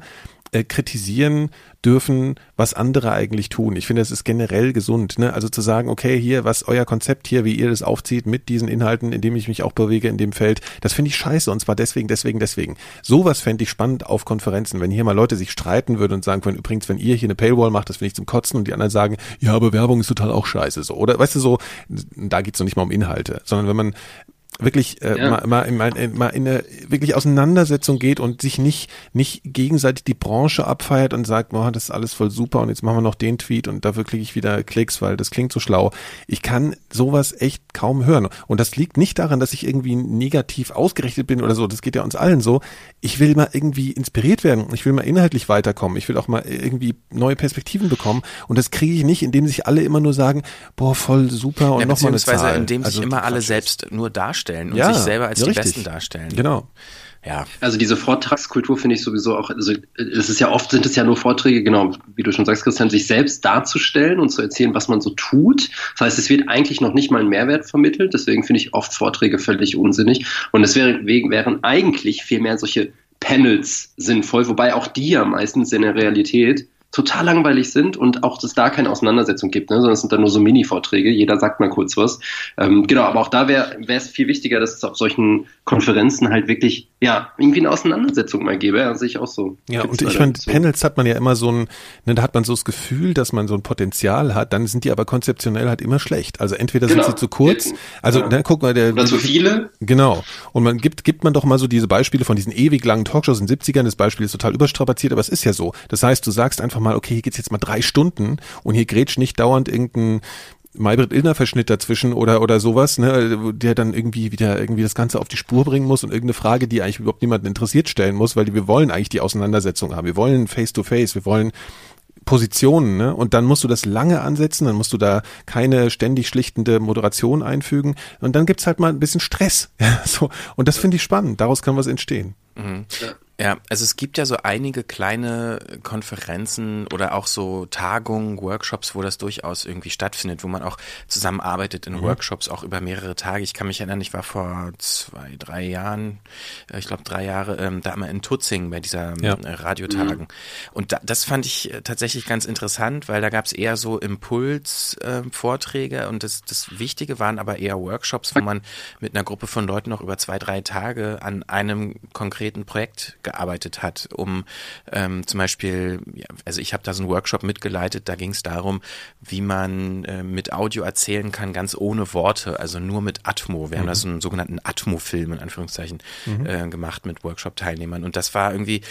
äh, kritisieren dürfen, was andere eigentlich tun. Ich finde, es ist generell gesund. Ne? Also zu sagen, okay, hier, was euer Konzept hier, wie ihr das aufzieht mit diesen Inhalten, in dem ich mich auch bewege in dem Feld, das finde ich scheiße und zwar deswegen, deswegen, deswegen. Sowas fände ich spannend auf Konferenzen, wenn hier mal Leute sich streiten würden und sagen können, übrigens, wenn ihr hier eine Paywall macht, das finde ich zum Kotzen und die anderen sagen, ja, aber Werbung ist total auch scheiße. So. Oder weißt du so, da geht's noch nicht mal um Inhalte, sondern wenn man wirklich äh, ja. mal, mal, mal, mal in eine wirklich Auseinandersetzung geht und sich nicht nicht gegenseitig die Branche abfeiert und sagt, boah, das ist alles voll super und jetzt machen wir noch den Tweet und dafür kriege ich wieder Klicks, weil das klingt so schlau. Ich kann sowas echt kaum hören und das liegt nicht daran, dass ich irgendwie negativ ausgerichtet bin oder so. Das geht ja uns allen so. Ich will mal irgendwie inspiriert werden. Ich will mal inhaltlich weiterkommen. Ich will auch mal irgendwie neue Perspektiven bekommen und das kriege ich nicht, indem sich alle immer nur sagen, boah, voll super und ja, nochmal eine Zahl. indem sich also, immer alle selbst nur darstellen darstellen und ja, sich selber als ja, die richtig. Besten darstellen. Genau. Ja. Also diese Vortragskultur finde ich sowieso auch, also es ist ja oft sind es ja nur Vorträge, genau, wie du schon sagst, Christian, sich selbst darzustellen und zu erzählen, was man so tut. Das heißt, es wird eigentlich noch nicht mal ein Mehrwert vermittelt, deswegen finde ich oft Vorträge völlig unsinnig. Und es wäre, wären eigentlich viel mehr solche Panels sinnvoll, wobei auch die ja meistens in der Realität total langweilig sind und auch dass da keine Auseinandersetzung gibt, ne? sondern es sind dann nur so Mini-Vorträge, jeder sagt mal kurz was. Ähm, genau, aber auch da wäre es viel wichtiger, dass es auf solchen Konferenzen halt wirklich, ja, irgendwie eine Auseinandersetzung mal gäbe, ja, sehe ich auch so. Ja, und ich finde, so. Panels hat man ja immer so ein, ne, da hat man so das Gefühl, dass man so ein Potenzial hat, dann sind die aber konzeptionell halt immer schlecht. Also entweder genau. sind sie zu kurz, also ja. ne, guck mal, der. Oder zu viele. Genau. Und man gibt, gibt man doch mal so diese Beispiele von diesen ewig langen Talkshows in den 70ern, das Beispiel ist total überstrapaziert, aber es ist ja so. Das heißt, du sagst einfach mal, okay, hier geht's jetzt mal drei Stunden und hier grätscht nicht dauernd irgendein Maybrit Illner Verschnitt dazwischen oder oder sowas, ne, der dann irgendwie wieder irgendwie das Ganze auf die Spur bringen muss und irgendeine Frage, die eigentlich überhaupt niemanden interessiert stellen muss, weil wir wollen eigentlich die Auseinandersetzung haben. Wir wollen Face to Face, wir wollen Positionen, ne? Und dann musst du das lange ansetzen, dann musst du da keine ständig schlichtende Moderation einfügen und dann gibt's halt mal ein bisschen Stress. So. Und das finde ich spannend, daraus kann was entstehen. Mhm. Ja, also es gibt ja so einige kleine Konferenzen oder auch so Tagungen, Workshops, wo das durchaus irgendwie stattfindet, wo man auch zusammenarbeitet in mhm. Workshops auch über mehrere Tage. Ich kann mich erinnern, ich war vor zwei, drei Jahren, äh, ich glaube drei Jahre, ähm, da immer in Tutzing bei dieser ja. Äh, Radiotagen. Mhm. Und da, das fand ich äh, tatsächlich ganz interessant, weil da gab es eher so Impulsvorträge äh, und das, das Wichtige waren aber eher Workshops, wo man mit einer Gruppe von Leuten noch über zwei, drei Tage an einem konkreten Projekt gearbeitet hat, um ähm, zum Beispiel, ja, also ich habe da so einen Workshop mitgeleitet, da ging es darum, wie man äh, mit Audio erzählen kann, ganz ohne Worte, also nur mit Atmo. Wir mhm. haben da so einen sogenannten Atmo-Film in Anführungszeichen mhm. äh, gemacht mit Workshop-Teilnehmern und das war irgendwie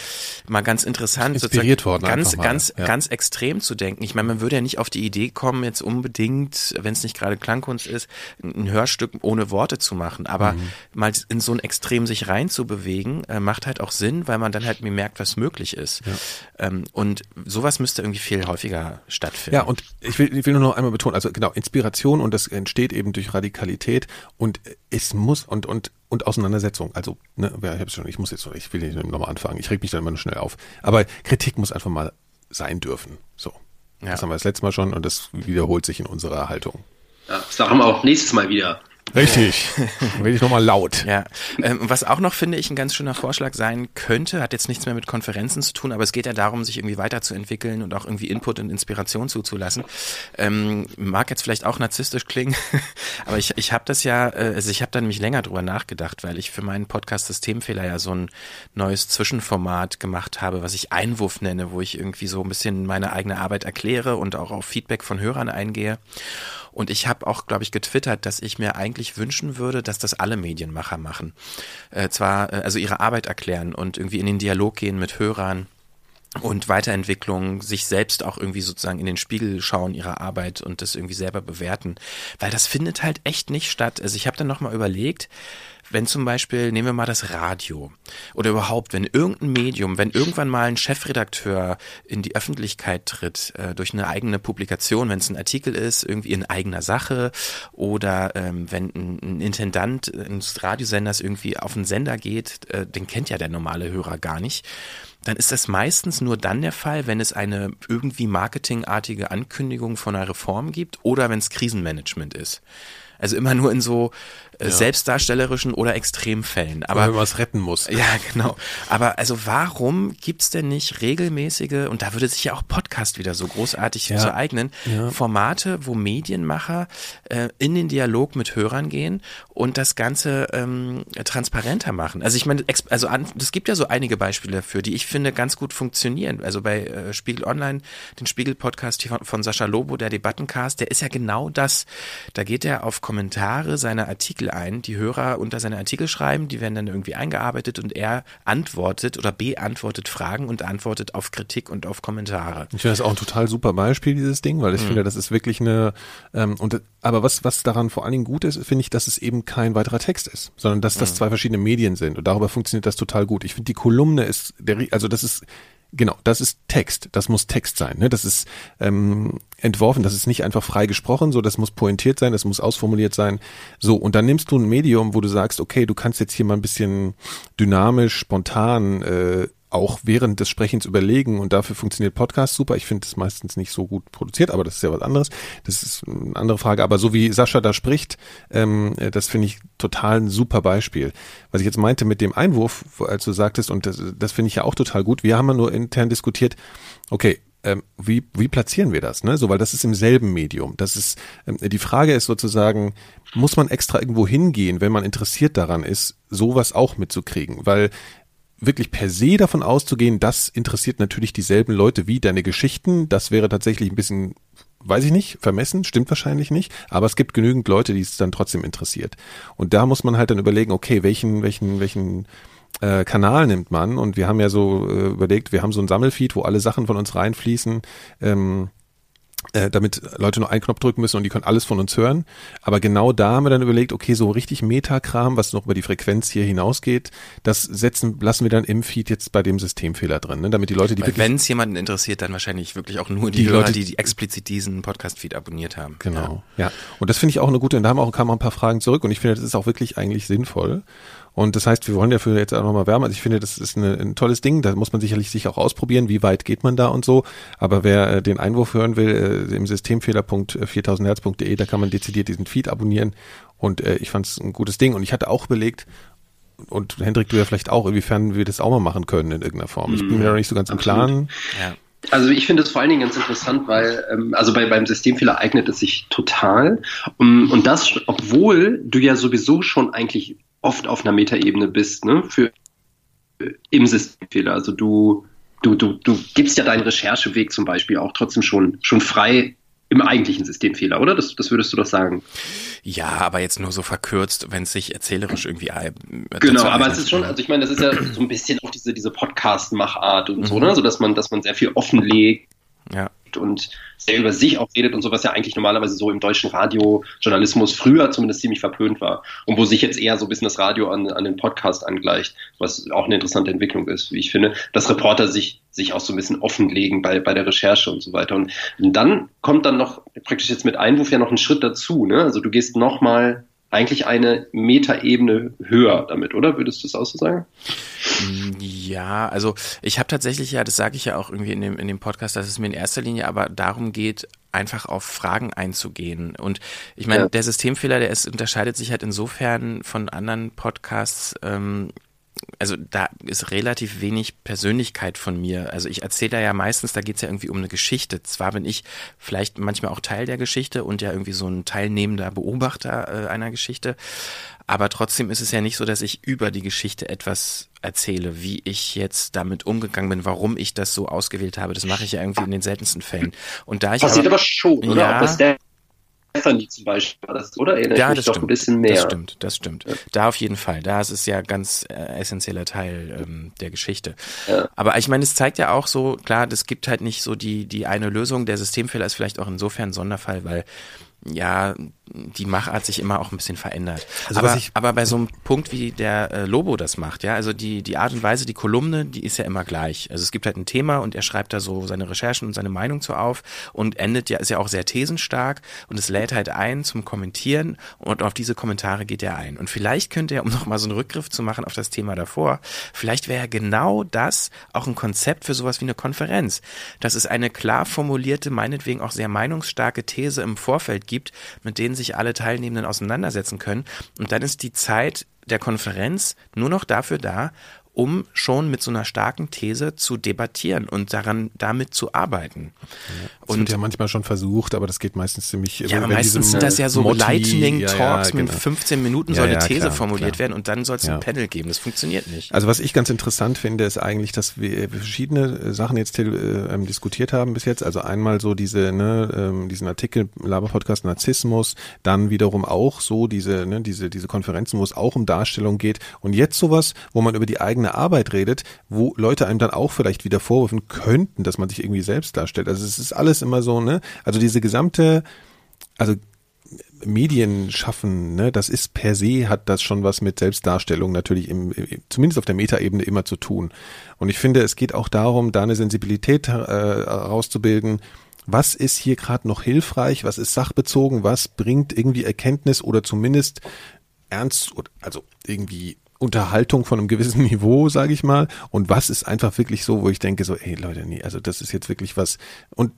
mal ganz interessant, inspiriert worden, ganz, ganz, ja. ganz extrem zu denken. Ich meine, man würde ja nicht auf die Idee kommen, jetzt unbedingt, wenn es nicht gerade Klangkunst ist, ein Hörstück ohne Worte zu machen, aber mhm. mal in so ein Extrem sich reinzubewegen, äh, macht halt auch Sinn, weil man dann halt mir merkt, was möglich ist. Ja. Ähm, und sowas müsste irgendwie viel häufiger stattfinden. Ja, und ich will, ich will nur noch einmal betonen, also genau, Inspiration und das entsteht eben durch Radikalität und es muss und, und, und Auseinandersetzung. Also, ne, ich hab's schon, ich muss jetzt, ich will nicht nochmal anfangen, ich reg mich dann immer nur schnell auf. Aber Kritik muss einfach mal sein dürfen. So. Ja. Das haben wir das letzte Mal schon und das wiederholt sich in unserer Haltung. Ja, das sagen wir auch nächstes Mal wieder. Richtig. Rede ich nochmal laut. Ja. Ähm, was auch noch, finde ich, ein ganz schöner Vorschlag sein könnte, hat jetzt nichts mehr mit Konferenzen zu tun, aber es geht ja darum, sich irgendwie weiterzuentwickeln und auch irgendwie Input und Inspiration zuzulassen. Ähm, mag jetzt vielleicht auch narzisstisch klingen, aber ich, ich habe das ja, äh, also ich habe da nämlich länger drüber nachgedacht, weil ich für meinen Podcast Systemfehler ja so ein neues Zwischenformat gemacht habe, was ich Einwurf nenne, wo ich irgendwie so ein bisschen meine eigene Arbeit erkläre und auch auf Feedback von Hörern eingehe. Und ich habe auch, glaube ich, getwittert, dass ich mir eigentlich wünschen würde, dass das alle Medienmacher machen. Äh, zwar, äh, also ihre Arbeit erklären und irgendwie in den Dialog gehen mit Hörern und Weiterentwicklung, sich selbst auch irgendwie sozusagen in den Spiegel schauen ihrer Arbeit und das irgendwie selber bewerten, weil das findet halt echt nicht statt. Also ich habe dann nochmal überlegt, wenn zum Beispiel, nehmen wir mal das Radio oder überhaupt, wenn irgendein Medium, wenn irgendwann mal ein Chefredakteur in die Öffentlichkeit tritt, äh, durch eine eigene Publikation, wenn es ein Artikel ist, irgendwie in eigener Sache oder ähm, wenn ein, ein Intendant ins Radiosenders irgendwie auf einen Sender geht, äh, den kennt ja der normale Hörer gar nicht dann ist das meistens nur dann der Fall, wenn es eine irgendwie marketingartige Ankündigung von einer Reform gibt oder wenn es Krisenmanagement ist. Also immer nur in so ja. selbstdarstellerischen oder Extremfällen. Aber wenn man was retten muss. Ja, genau. Aber also warum gibt's denn nicht regelmäßige, und da würde sich ja auch Podcast wieder so großartig ja. zu eignen, ja. Formate, wo Medienmacher äh, in den Dialog mit Hörern gehen und das Ganze ähm, transparenter machen. Also ich meine, also es gibt ja so einige Beispiele dafür, die ich finde ganz gut funktionieren. Also bei äh, Spiegel Online, den Spiegel-Podcast von, von Sascha Lobo, der Debattencast, der ist ja genau das. Da geht er auf Kommentare seiner Artikel ein, die Hörer unter seine Artikel schreiben, die werden dann irgendwie eingearbeitet und er antwortet oder beantwortet Fragen und antwortet auf Kritik und auf Kommentare. Ich finde das auch ein total super Beispiel, dieses Ding, weil ich mhm. finde, das ist wirklich eine, ähm, und aber was, was daran vor allen Dingen gut ist, finde ich, dass es eben kein weiterer Text ist, sondern dass das mhm. zwei verschiedene Medien sind und darüber funktioniert das total gut. Ich finde, die Kolumne ist, der, also das ist Genau, das ist Text. Das muss Text sein. Ne? Das ist ähm, entworfen. Das ist nicht einfach frei gesprochen. So, das muss pointiert sein. Das muss ausformuliert sein. So, und dann nimmst du ein Medium, wo du sagst, okay, du kannst jetzt hier mal ein bisschen dynamisch, spontan äh, auch während des Sprechens überlegen und dafür funktioniert Podcast super. Ich finde es meistens nicht so gut produziert, aber das ist ja was anderes. Das ist eine andere Frage. Aber so wie Sascha da spricht, ähm, das finde ich total ein super Beispiel. Was ich jetzt meinte mit dem Einwurf, als du sagtest, und das, das finde ich ja auch total gut. Wir haben ja nur intern diskutiert, okay, ähm, wie, wie platzieren wir das? Ne? So, weil das ist im selben Medium. Das ist, ähm, die Frage ist sozusagen, muss man extra irgendwo hingehen, wenn man interessiert daran ist, sowas auch mitzukriegen? Weil wirklich per se davon auszugehen, das interessiert natürlich dieselben Leute wie deine Geschichten. Das wäre tatsächlich ein bisschen, weiß ich nicht, vermessen, stimmt wahrscheinlich nicht, aber es gibt genügend Leute, die es dann trotzdem interessiert. Und da muss man halt dann überlegen, okay, welchen, welchen, welchen äh, Kanal nimmt man? Und wir haben ja so äh, überlegt, wir haben so ein Sammelfeed, wo alle Sachen von uns reinfließen. Ähm, äh, damit Leute nur einen Knopf drücken müssen und die können alles von uns hören. Aber genau da haben wir dann überlegt, okay, so richtig Metakram, was noch über die Frequenz hier hinausgeht, das setzen, lassen wir dann im Feed jetzt bei dem Systemfehler drin, ne? damit die Leute, die Wenn es jemanden interessiert, dann wahrscheinlich wirklich auch nur die, die Hörer, Leute, die, die explizit diesen Podcast-Feed abonniert haben. Genau, ja. ja. Und das finde ich auch eine gute, und da haben auch, kamen auch ein paar Fragen zurück und ich finde, das ist auch wirklich eigentlich sinnvoll. Und das heißt, wir wollen dafür jetzt auch nochmal wärmen. Also ich finde, das ist eine, ein tolles Ding. Da muss man sicherlich sich auch ausprobieren, wie weit geht man da und so. Aber wer äh, den Einwurf hören will, äh, im Systemfehler.4000herz.de, äh, da kann man dezidiert diesen Feed abonnieren. Und äh, ich fand es ein gutes Ding. Und ich hatte auch überlegt, und Hendrik, du ja vielleicht auch, inwiefern wir das auch mal machen können in irgendeiner Form. Ich bin mir da nicht so ganz Absolut. im Klaren. Ja. Also ich finde es vor allen Dingen ganz interessant, weil ähm, also bei, beim Systemfehler eignet es sich total. Um, und das, obwohl du ja sowieso schon eigentlich oft auf einer Metaebene bist, ne, für im Systemfehler. Also du, du, du, du gibst ja deinen Rechercheweg zum Beispiel auch trotzdem schon, schon frei im eigentlichen Systemfehler, oder? Das, das würdest du doch sagen. Ja, aber jetzt nur so verkürzt, wenn es sich erzählerisch irgendwie. Äh, genau, aber es ist schon, also ich meine, das ist ja so ein bisschen auch diese, diese Podcast-Machart und mhm. so, ne? So dass man, dass man sehr viel offenlegt. Ja und sehr über sich auch redet und so, was ja eigentlich normalerweise so im deutschen Radiojournalismus früher zumindest ziemlich verpönt war und wo sich jetzt eher so ein bisschen das Radio an, an den Podcast angleicht, was auch eine interessante Entwicklung ist, wie ich finde, dass Reporter sich, sich auch so ein bisschen offenlegen bei, bei der Recherche und so weiter. Und, und dann kommt dann noch praktisch jetzt mit Einwurf ja noch ein Schritt dazu, ne? Also du gehst nochmal eigentlich eine Metaebene höher damit, oder? Würdest du das auch so sagen? Ja, also ich habe tatsächlich ja, das sage ich ja auch irgendwie in dem, in dem Podcast, dass es mir in erster Linie aber darum geht, einfach auf Fragen einzugehen. Und ich meine, ja. der Systemfehler, der ist, unterscheidet sich halt insofern von anderen Podcasts, ähm, also da ist relativ wenig Persönlichkeit von mir. Also ich erzähle da ja meistens, da geht es ja irgendwie um eine Geschichte. Zwar bin ich vielleicht manchmal auch Teil der Geschichte und ja irgendwie so ein teilnehmender Beobachter äh, einer Geschichte, aber trotzdem ist es ja nicht so, dass ich über die Geschichte etwas erzähle, wie ich jetzt damit umgegangen bin, warum ich das so ausgewählt habe. Das mache ich ja irgendwie in den seltensten Fällen. Und da ich Passiert aber, aber schon, oder? Ja, Stephanie zum Beispiel war das, oder? Erinnert ja, das stimmt. Das stimmt, das stimmt. Ja. Da auf jeden Fall. Da ist es ja ganz äh, essentieller Teil ähm, der Geschichte. Ja. Aber ich meine, es zeigt ja auch so, klar, es gibt halt nicht so die, die eine Lösung. Der Systemfehler ist vielleicht auch insofern ein Sonderfall, weil ja, die Machart sich immer auch ein bisschen verändert. Also aber, aber bei so einem Punkt, wie der äh, Lobo das macht, ja, also die, die Art und Weise, die Kolumne, die ist ja immer gleich. Also es gibt halt ein Thema und er schreibt da so seine Recherchen und seine Meinung zu auf und endet ja, ist ja auch sehr thesenstark und es lädt halt ein zum Kommentieren und auf diese Kommentare geht er ein. Und vielleicht könnte er, um nochmal so einen Rückgriff zu machen auf das Thema davor, vielleicht wäre genau das auch ein Konzept für sowas wie eine Konferenz. Dass es eine klar formulierte, meinetwegen auch sehr meinungsstarke These im Vorfeld gibt, mit denen sich alle Teilnehmenden auseinandersetzen können. Und dann ist die Zeit der Konferenz nur noch dafür da, um schon mit so einer starken These zu debattieren und daran damit zu arbeiten. Ja, das und wird ja manchmal schon versucht, aber das geht meistens ziemlich. Ja, aber meistens sind das ja so Motti, Lightning Talks ja, ja, genau. mit 15 Minuten soll eine These klar, formuliert klar. werden und dann soll es ein Panel geben. Das funktioniert nicht. Also was ich ganz interessant finde, ist eigentlich, dass wir verschiedene Sachen jetzt äh, ähm, diskutiert haben bis jetzt. Also einmal so diese, ne, ähm, diesen Artikel Laber-Podcast Narzissmus, dann wiederum auch so diese, ne, diese, diese Konferenzen, wo es auch um Darstellung geht und jetzt sowas, wo man über die eigene eigene Arbeit redet, wo Leute einem dann auch vielleicht wieder vorwerfen könnten, dass man sich irgendwie selbst darstellt. Also es ist alles immer so, ne? Also diese gesamte, also Medien schaffen, ne, das ist per se, hat das schon was mit Selbstdarstellung natürlich im, zumindest auf der Metaebene immer zu tun. Und ich finde, es geht auch darum, da eine Sensibilität äh, was ist hier gerade noch hilfreich, was ist sachbezogen, was bringt irgendwie Erkenntnis oder zumindest ernst, also irgendwie Unterhaltung von einem gewissen Niveau, sage ich mal, und was ist einfach wirklich so, wo ich denke so, ey Leute, nee, also das ist jetzt wirklich was und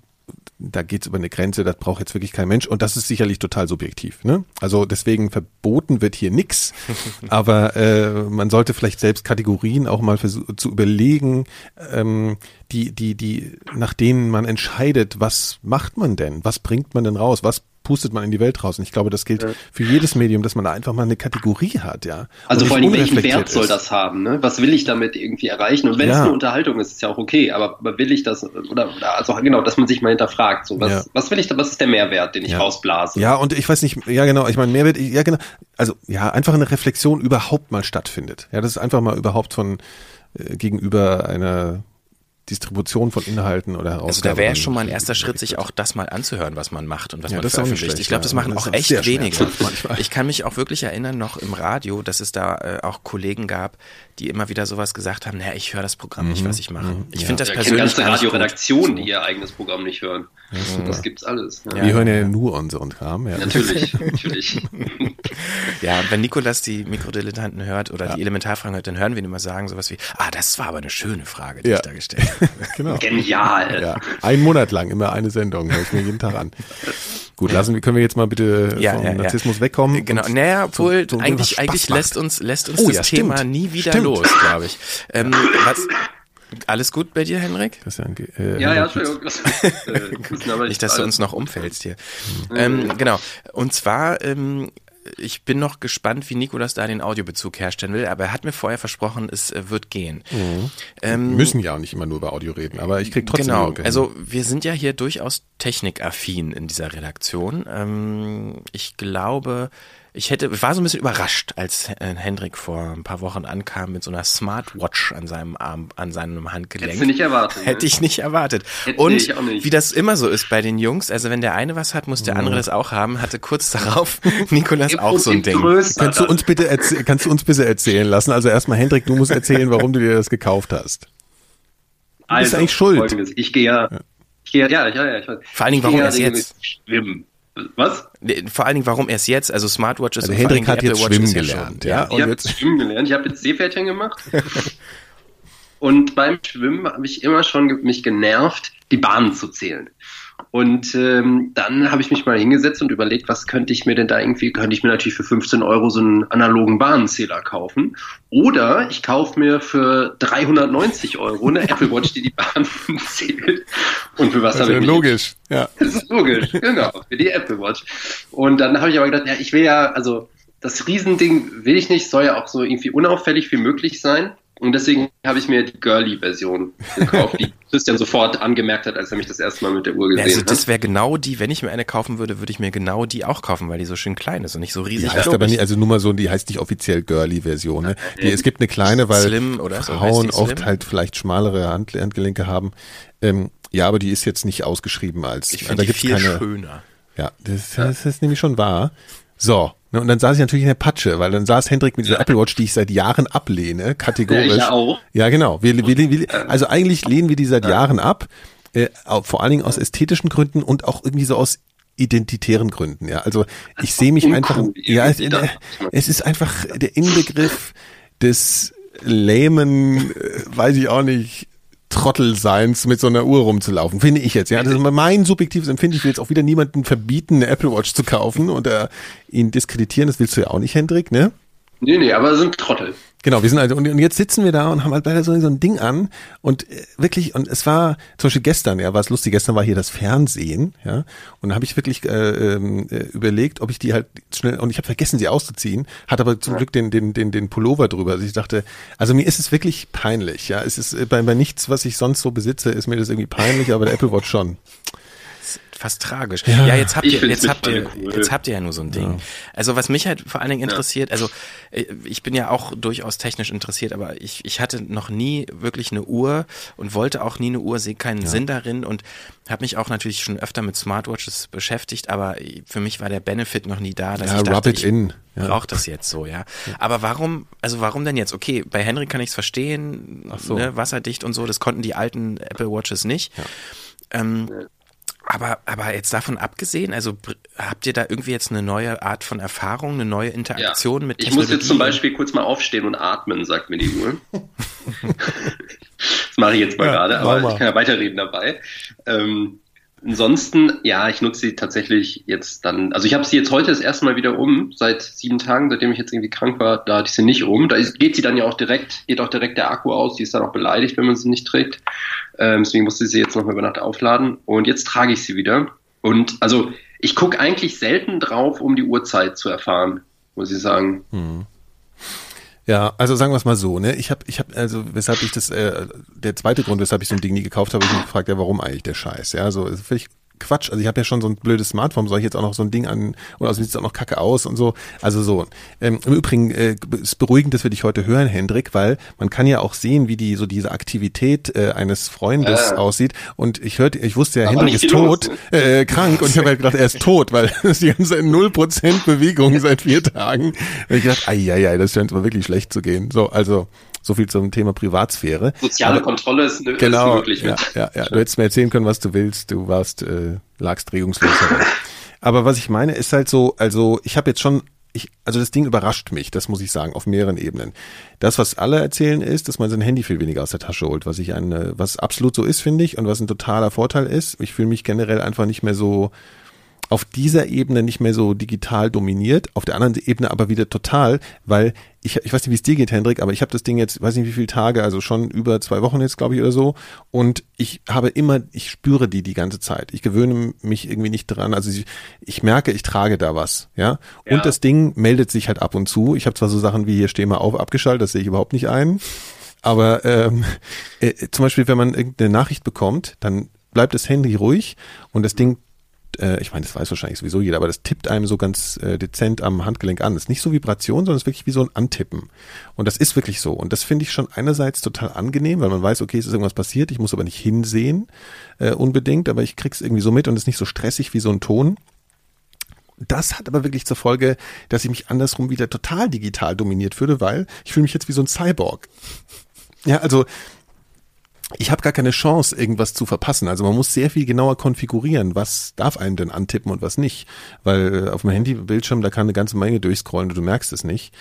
da geht's über eine Grenze, das braucht jetzt wirklich kein Mensch und das ist sicherlich total subjektiv. Ne? Also deswegen verboten wird hier nix, aber äh, man sollte vielleicht selbst Kategorien auch mal zu überlegen, ähm, die, die, die, nach denen man entscheidet, was macht man denn, was bringt man denn raus, was pustet man in die Welt raus. Und ich glaube, das gilt für jedes Medium, dass man da einfach mal eine Kategorie hat, ja. Also vor allem, welchen Wert soll das haben? Ne? Was will ich damit irgendwie erreichen? Und wenn ja. es eine Unterhaltung ist, ist ja auch okay, aber will ich das, oder, oder also genau, dass man sich mal hinterfragt, so was, ja. was will ich da, was ist der Mehrwert, den ich ja. rausblase? Ja, und ich weiß nicht, ja genau, ich meine, Mehrwert, ja genau, also ja, einfach eine Reflexion überhaupt mal stattfindet. Ja, das ist einfach mal überhaupt von äh, gegenüber einer Distribution von Inhalten oder Herausgaben. Also da wäre schon mal ein erster Schritt, sich auch das mal anzuhören, was man macht und was ja, man veröffentlicht. Ich glaube, das machen das auch echt wenige. Ich kann mich auch wirklich erinnern, noch im Radio, dass es da äh, auch Kollegen gab, die immer wieder sowas gesagt haben, naja, ich höre das Programm mhm. nicht, was ich mache. Mhm. Ich ja. finde das ja, persönlich. Ich ganze Radioredaktionen, die ihr eigenes Programm nicht hören. Ja, das gibt's alles. Ja. Wir hören ja nur unseren Kram. Ja. Natürlich, natürlich. ja, wenn Nikolas die Mikrodilettanten hört oder die Elementarfragen hört, dann hören wir ihn immer sagen sowas wie, ah, das war aber eine schöne Frage, die ich da gestellt habe. genau. Genial. Ja. Ein Monat lang immer eine Sendung, höre ich mir jeden Tag an. Gut, lassen können wir jetzt mal bitte ja, vom ja, Narzissmus wegkommen. Genau, naja, obwohl eigentlich, eigentlich lässt uns, lässt uns oh, das Thema nie wieder stimmt. Los, glaube ich. Ähm, was, alles gut bei dir, Henrik? Das ja, äh, ja, ja, Entschuldigung. äh, Nicht, dass du uns noch umfällst hier. Mhm. Ähm, genau. Und zwar ähm, ich bin noch gespannt, wie Nikolas da den Audiobezug herstellen will, aber er hat mir vorher versprochen, es äh, wird gehen. Mhm. Ähm, wir müssen ja auch nicht immer nur über Audio reden, aber ich krieg trotzdem Genau, also wir sind ja hier durchaus technikaffin in dieser Redaktion. Ähm, ich glaube, ich hätte, war so ein bisschen überrascht, als Hendrik vor ein paar Wochen ankam mit so einer Smartwatch an seinem Arm, an seinem Handgelenk. Hättest du nicht erwartet. Ne? Hätte ich nicht erwartet. Hätte und ich wie das immer so ist bei den Jungs, also wenn der eine was hat, muss der andere das auch haben, hatte kurz darauf Nikolas auch so ein Ding. Kannst du uns bitte kannst du uns bitte erzählen lassen? Also erstmal Hendrik, du musst erzählen, warum du dir das gekauft hast. Du also, bist eigentlich schuld. Folgendes. Ich gehe ja, ich gehe ja, ja, ja, ich weiß. Vor allen Dingen, warum erst jetzt? Schwimmen. Was? Vor allen Dingen, warum erst jetzt? Also Smartwatches also und Hendrik hat jetzt schwimmen gelernt, ja. Ich habe schwimmen gelernt. Ich habe jetzt Seepferdchen gemacht. und beim Schwimmen habe ich immer schon mich genervt, die Bahnen zu zählen. Und ähm, dann habe ich mich mal hingesetzt und überlegt, was könnte ich mir denn da irgendwie, könnte ich mir natürlich für 15 Euro so einen analogen Bahnenzähler kaufen. Oder ich kaufe mir für 390 Euro eine Apple Watch, die die Bahn zählt. Und für was habe ich mich Logisch, ja. Das ist logisch, genau, für die Apple Watch. Und dann habe ich aber gedacht, ja, ich will ja, also das Riesending will ich nicht, soll ja auch so irgendwie unauffällig wie möglich sein. Und deswegen habe ich mir die Girly-Version gekauft, die Christian sofort angemerkt hat, als er mich das erste Mal mit der Uhr gesehen also, hat. Also das wäre genau die, wenn ich mir eine kaufen würde, würde ich mir genau die auch kaufen, weil die so schön klein ist und nicht so riesig. Die heißt aber nicht, also nur mal so, die heißt nicht offiziell Girly-Version. Ne? Die, es gibt eine kleine, weil Slim, oder? Frauen so oft halt vielleicht schmalere Hand, Handgelenke haben. Ähm, ja, aber die ist jetzt nicht ausgeschrieben als. Ich finde die viel keine, schöner. Ja, das, das ist nämlich schon wahr. So, und dann saß ich natürlich in der Patsche, weil dann saß Hendrik mit dieser Apple Watch, die ich seit Jahren ablehne, kategorisch. Ja, auch. ja genau. Wir, wir, wir, also eigentlich lehnen wir die seit Jahren ab, äh, vor allen Dingen aus ästhetischen Gründen und auch irgendwie so aus identitären Gründen. Ja, also ich sehe mich einfach. Ja, es, es ist einfach der Inbegriff des lähmen, äh, weiß ich auch nicht, Trottelseins mit so einer Uhr rumzulaufen, finde ich jetzt. Ja, das ist mein subjektives Empfinden. Ich will jetzt auch wieder niemanden verbieten, eine Apple Watch zu kaufen oder ihn diskreditieren. Das willst du ja auch nicht, Hendrik, ne? Nee, nee, aber sind Trottel. Genau, wir sind also, und jetzt sitzen wir da und haben halt leider so, so ein Ding an und äh, wirklich, und es war zum Beispiel gestern, ja, war es lustig, gestern war hier das Fernsehen, ja, und da habe ich wirklich äh, ähm, äh, überlegt, ob ich die halt schnell, und ich habe vergessen, sie auszuziehen, hat aber zum ja. Glück den, den, den, den Pullover drüber. Also ich dachte, also mir ist es wirklich peinlich, ja, es ist äh, bei, bei nichts, was ich sonst so besitze, ist mir das irgendwie peinlich, aber der Apple Watch schon fast tragisch. Ja, ja jetzt habt ihr, jetzt habt ihr, cool. jetzt habt ihr ja nur so ein Ding. Also was mich halt vor allen Dingen interessiert, also äh, ich bin ja auch durchaus technisch interessiert, aber ich, ich hatte noch nie wirklich eine Uhr und wollte auch nie eine Uhr, sehe keinen Sinn darin und habe mich auch natürlich schon öfter mit Smartwatches beschäftigt, aber für mich war der Benefit noch nie da, dass Ja, ich dachte, rub it ich in. Ja. brauche das jetzt so, ja. Aber warum, also warum denn jetzt? Okay, bei Henry kann ich es verstehen, Ach so. ne, wasserdicht und so, das konnten die alten Apple Watches nicht. Ähm, aber, aber jetzt davon abgesehen, also br- habt ihr da irgendwie jetzt eine neue Art von Erfahrung, eine neue Interaktion mit Ich muss Technologie? jetzt zum Beispiel kurz mal aufstehen und atmen, sagt mir die Uhr. das mache ich jetzt mal Ja, gerade, aber mal. ich kann ja weiterreden dabei. Ähm, ansonsten, ja, ich nutze sie tatsächlich jetzt dann, also ich habe sie jetzt heute das erste Mal wieder um, seit sieben Tagen, seitdem ich jetzt irgendwie krank war, da hatte ich sie nicht um. Da ist, geht sie dann ja auch direkt, geht auch direkt der Akku aus, die ist dann auch beleidigt, wenn man sie nicht trägt. Ähm, deswegen musste ich sie jetzt nochmal über Nacht aufladen. Und jetzt trage ich sie wieder. Und also ich gucke eigentlich selten drauf, um die Uhrzeit zu erfahren, muss ich sagen. Ja, also sagen wir es mal so, ne? Ich habe, ich habe, also weshalb ich das, äh, der zweite Grund, weshalb ich so ein Ding nie gekauft habe, ich mich gefragt, ja, warum eigentlich der Scheiß? Ja, so ist völlig Quatsch. Also ich habe ja schon so ein blödes Smartphone, soll ich jetzt auch noch so ein Ding an, oder also sieht es auch noch kacke aus und so. Also so. Ähm, Im Übrigen äh, ist beruhigend, dass wir dich heute hören, Hendrik, weil man kann ja auch sehen, wie die so diese Aktivität äh, eines Freundes Äh. aussieht. Und ich hörte, ich wusste ja, Aber Hendrik ist los, tot, äh, krank, und ich habe halt gedacht, er ist tot, weil das die ganze Zeit 0% Bewegung seit vier Tagen. Und ich ai, ai, das scheint aber wirklich schlecht zu gehen. So, also so viel zum Thema Privatsphäre. Soziale Aber- Kontrolle ist, ist Genau, möglich. ja, ja, ja. Du hättest mir erzählen können, was du willst. Du warst, äh, lagst regungslos herum. Aber was ich meine, ist halt so, also ich habe jetzt schon, ich, also das Ding überrascht mich, das muss ich sagen, auf mehreren Ebenen. Das, was alle erzählen, ist, dass man sein Handy viel weniger aus der Tasche holt, was ich eine, was absolut so ist, finde ich, und was ein totaler Vorteil ist. Ich fühle mich generell einfach nicht mehr so auf dieser Ebene nicht mehr so digital dominiert, auf der anderen Ebene aber wieder total, weil ich, ich weiß nicht, wie es dir geht, Hendrik, aber ich habe das Ding jetzt, weiß nicht wie viele Tage, also schon über zwei Wochen jetzt, glaube ich, oder so. Und ich habe immer, ich spüre die die ganze Zeit. Ich gewöhne mich irgendwie nicht dran. Also ich, ich merke, ich trage da was, ja. Ja. Und das Ding meldet sich halt ab und zu. Ich habe zwar so Sachen wie hier steh mal auf abgeschaltet, das sehe ich überhaupt nicht ein. Aber ähm, äh, zum Beispiel, wenn man irgendeine Nachricht bekommt, dann bleibt das Handy ruhig und das Ding äh, ich meine, das weiß wahrscheinlich sowieso jeder, aber das tippt einem so ganz äh, dezent am Handgelenk an. Das ist nicht so Vibration, sondern es ist wirklich wie so ein Antippen. Und das ist wirklich so. Und das finde ich schon einerseits total angenehm, weil man weiß, okay, es ist irgendwas passiert, ich muss aber nicht hinsehen äh, unbedingt, aber ich krieg's irgendwie so mit und es ist nicht so stressig wie so ein Ton. Das hat aber wirklich zur Folge, dass ich mich andersrum wieder total digital dominiert fühle, weil ich fühle mich jetzt wie so ein Cyborg. Ja, also ich habe gar keine Chance, irgendwas zu verpassen. Also man muss sehr viel genauer konfigurieren, was darf einem denn antippen und was nicht. Weil äh, auf dem Handybildschirm, da kann eine ganze Menge durchscrollen und du merkst es nicht.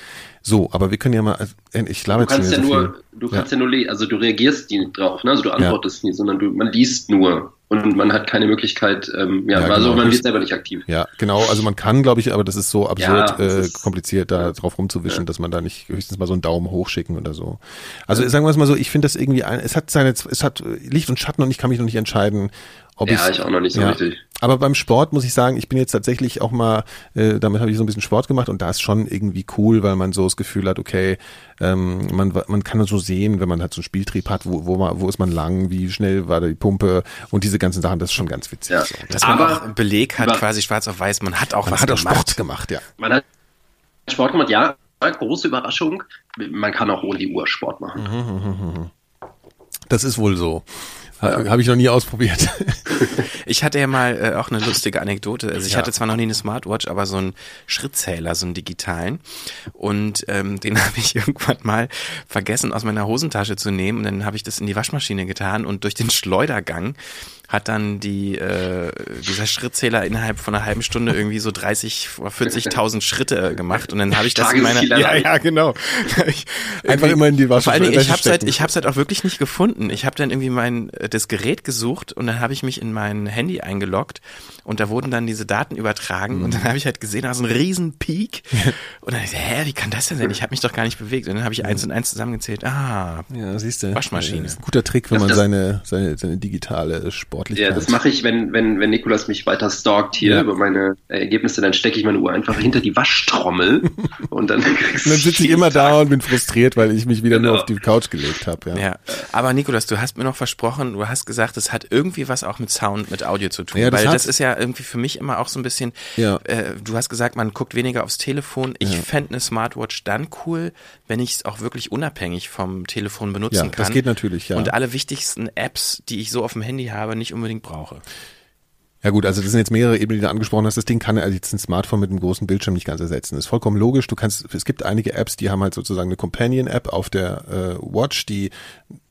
So, aber wir können ja mal, äh, ich glaube Du kannst ja so nur, viel. du kannst ja, nur, le- also du reagierst nie drauf, ne? Also du antwortest nie, sondern du, man liest nur und man hat keine Möglichkeit, ähm, ja, Ja, also genau. man wird selber nicht aktiv. Ja, genau. Also man kann, glaube ich, aber das ist so absurd Ja, äh, ist- kompliziert, da drauf rumzuwischen, dass man da nicht höchstens mal so einen Daumen hochschicken oder so. Also sagen wir es mal so, ich finde das irgendwie ein, es hat seine, es hat Licht und Schatten und ich kann mich noch nicht entscheiden, ob Ja, ich auch noch nicht so ja. richtig. Aber beim Sport muss ich sagen, ich bin jetzt tatsächlich auch mal, äh, damit habe ich so ein bisschen Sport gemacht und da ist schon irgendwie cool, weil man so das Gefühl hat, okay, ähm, man, man kann so sehen, wenn man halt so einen Spieltrieb hat, wo, wo, man, wo ist man lang, wie schnell war da die Pumpe und diese ganzen Sachen, das ist schon ganz witzig. Ja. So. Dass man Aber- auch Beleg hat, quasi schwarz auf weiß, man hat auch Man was hat auch gemacht. Sport gemacht, ja. Man hat Sport gemacht, ja, große Überraschung. Man kann auch ohne die Uhr Sport machen. Das ist wohl so. Ha, Habe ich noch nie ausprobiert. Ich hatte ja mal äh, auch eine lustige Anekdote. Also ich Ja. hatte zwar noch nie eine Smartwatch, aber so einen Schrittzähler, so einen digitalen. Und ähm, den habe ich irgendwann mal vergessen aus meiner Hosentasche zu nehmen. Und dann habe ich das in die Waschmaschine getan und durch den Schleudergang hat dann die äh, dieser Schrittzähler innerhalb von einer halben Stunde irgendwie so 30 oder 40.000 Schritte gemacht und dann habe ich das in meiner erreicht. ja, genau. ich, Einfach immer in die Vor allen Dingen, ich habe halt, ich hab's halt auch wirklich nicht gefunden. Ich habe dann irgendwie mein äh, das Gerät gesucht und dann habe ich mich in mein Handy eingeloggt und da wurden dann diese Daten übertragen und Mhm. dann habe ich halt gesehen, da ist ein riesen Peak und dann dachte ich, hä, wie kann das denn sein? Ich habe mich doch gar nicht bewegt und dann habe ich eins und eins zusammengezählt. Ah, Ja, siehst du. Waschmaschine. Das ist ein guter Trick, wenn Das- man das- seine, seine, seine digitale Sportlichkeit. Ja, das mache ich, wenn, wenn, wenn Nikolas mich weiter stalkt hier Ja. über meine Ergebnisse, dann stecke ich meine Uhr einfach hinter die Waschtrommel und dann kriegst Und dann sitze ich immer da und bin frustriert, weil ich mich wieder nur Genau. auf die Couch gelegt habe. Ja. Ja, aber Nikolas, du hast mir noch versprochen, du hast gesagt, es hat irgendwie was auch mit Sound, mit Audio zu tun. Ja, das weil das ist ja irgendwie für mich immer auch so ein bisschen, Ja. äh, du hast gesagt, man guckt weniger aufs Telefon. Ich Ja. fände eine Smartwatch dann cool, wenn ich es auch wirklich unabhängig vom Telefon benutzen Ja, kann. das geht natürlich, ja. Und alle wichtigsten Apps, die ich so auf dem Handy habe, nicht unbedingt brauche. Ja gut, also das sind jetzt mehrere Ebenen, die du angesprochen hast. Das Ding kann jetzt ein Smartphone mit einem großen Bildschirm nicht ganz ersetzen. Das ist vollkommen logisch. Du kannst, es gibt einige Apps, die haben halt sozusagen eine Companion-App auf der äh, Watch, die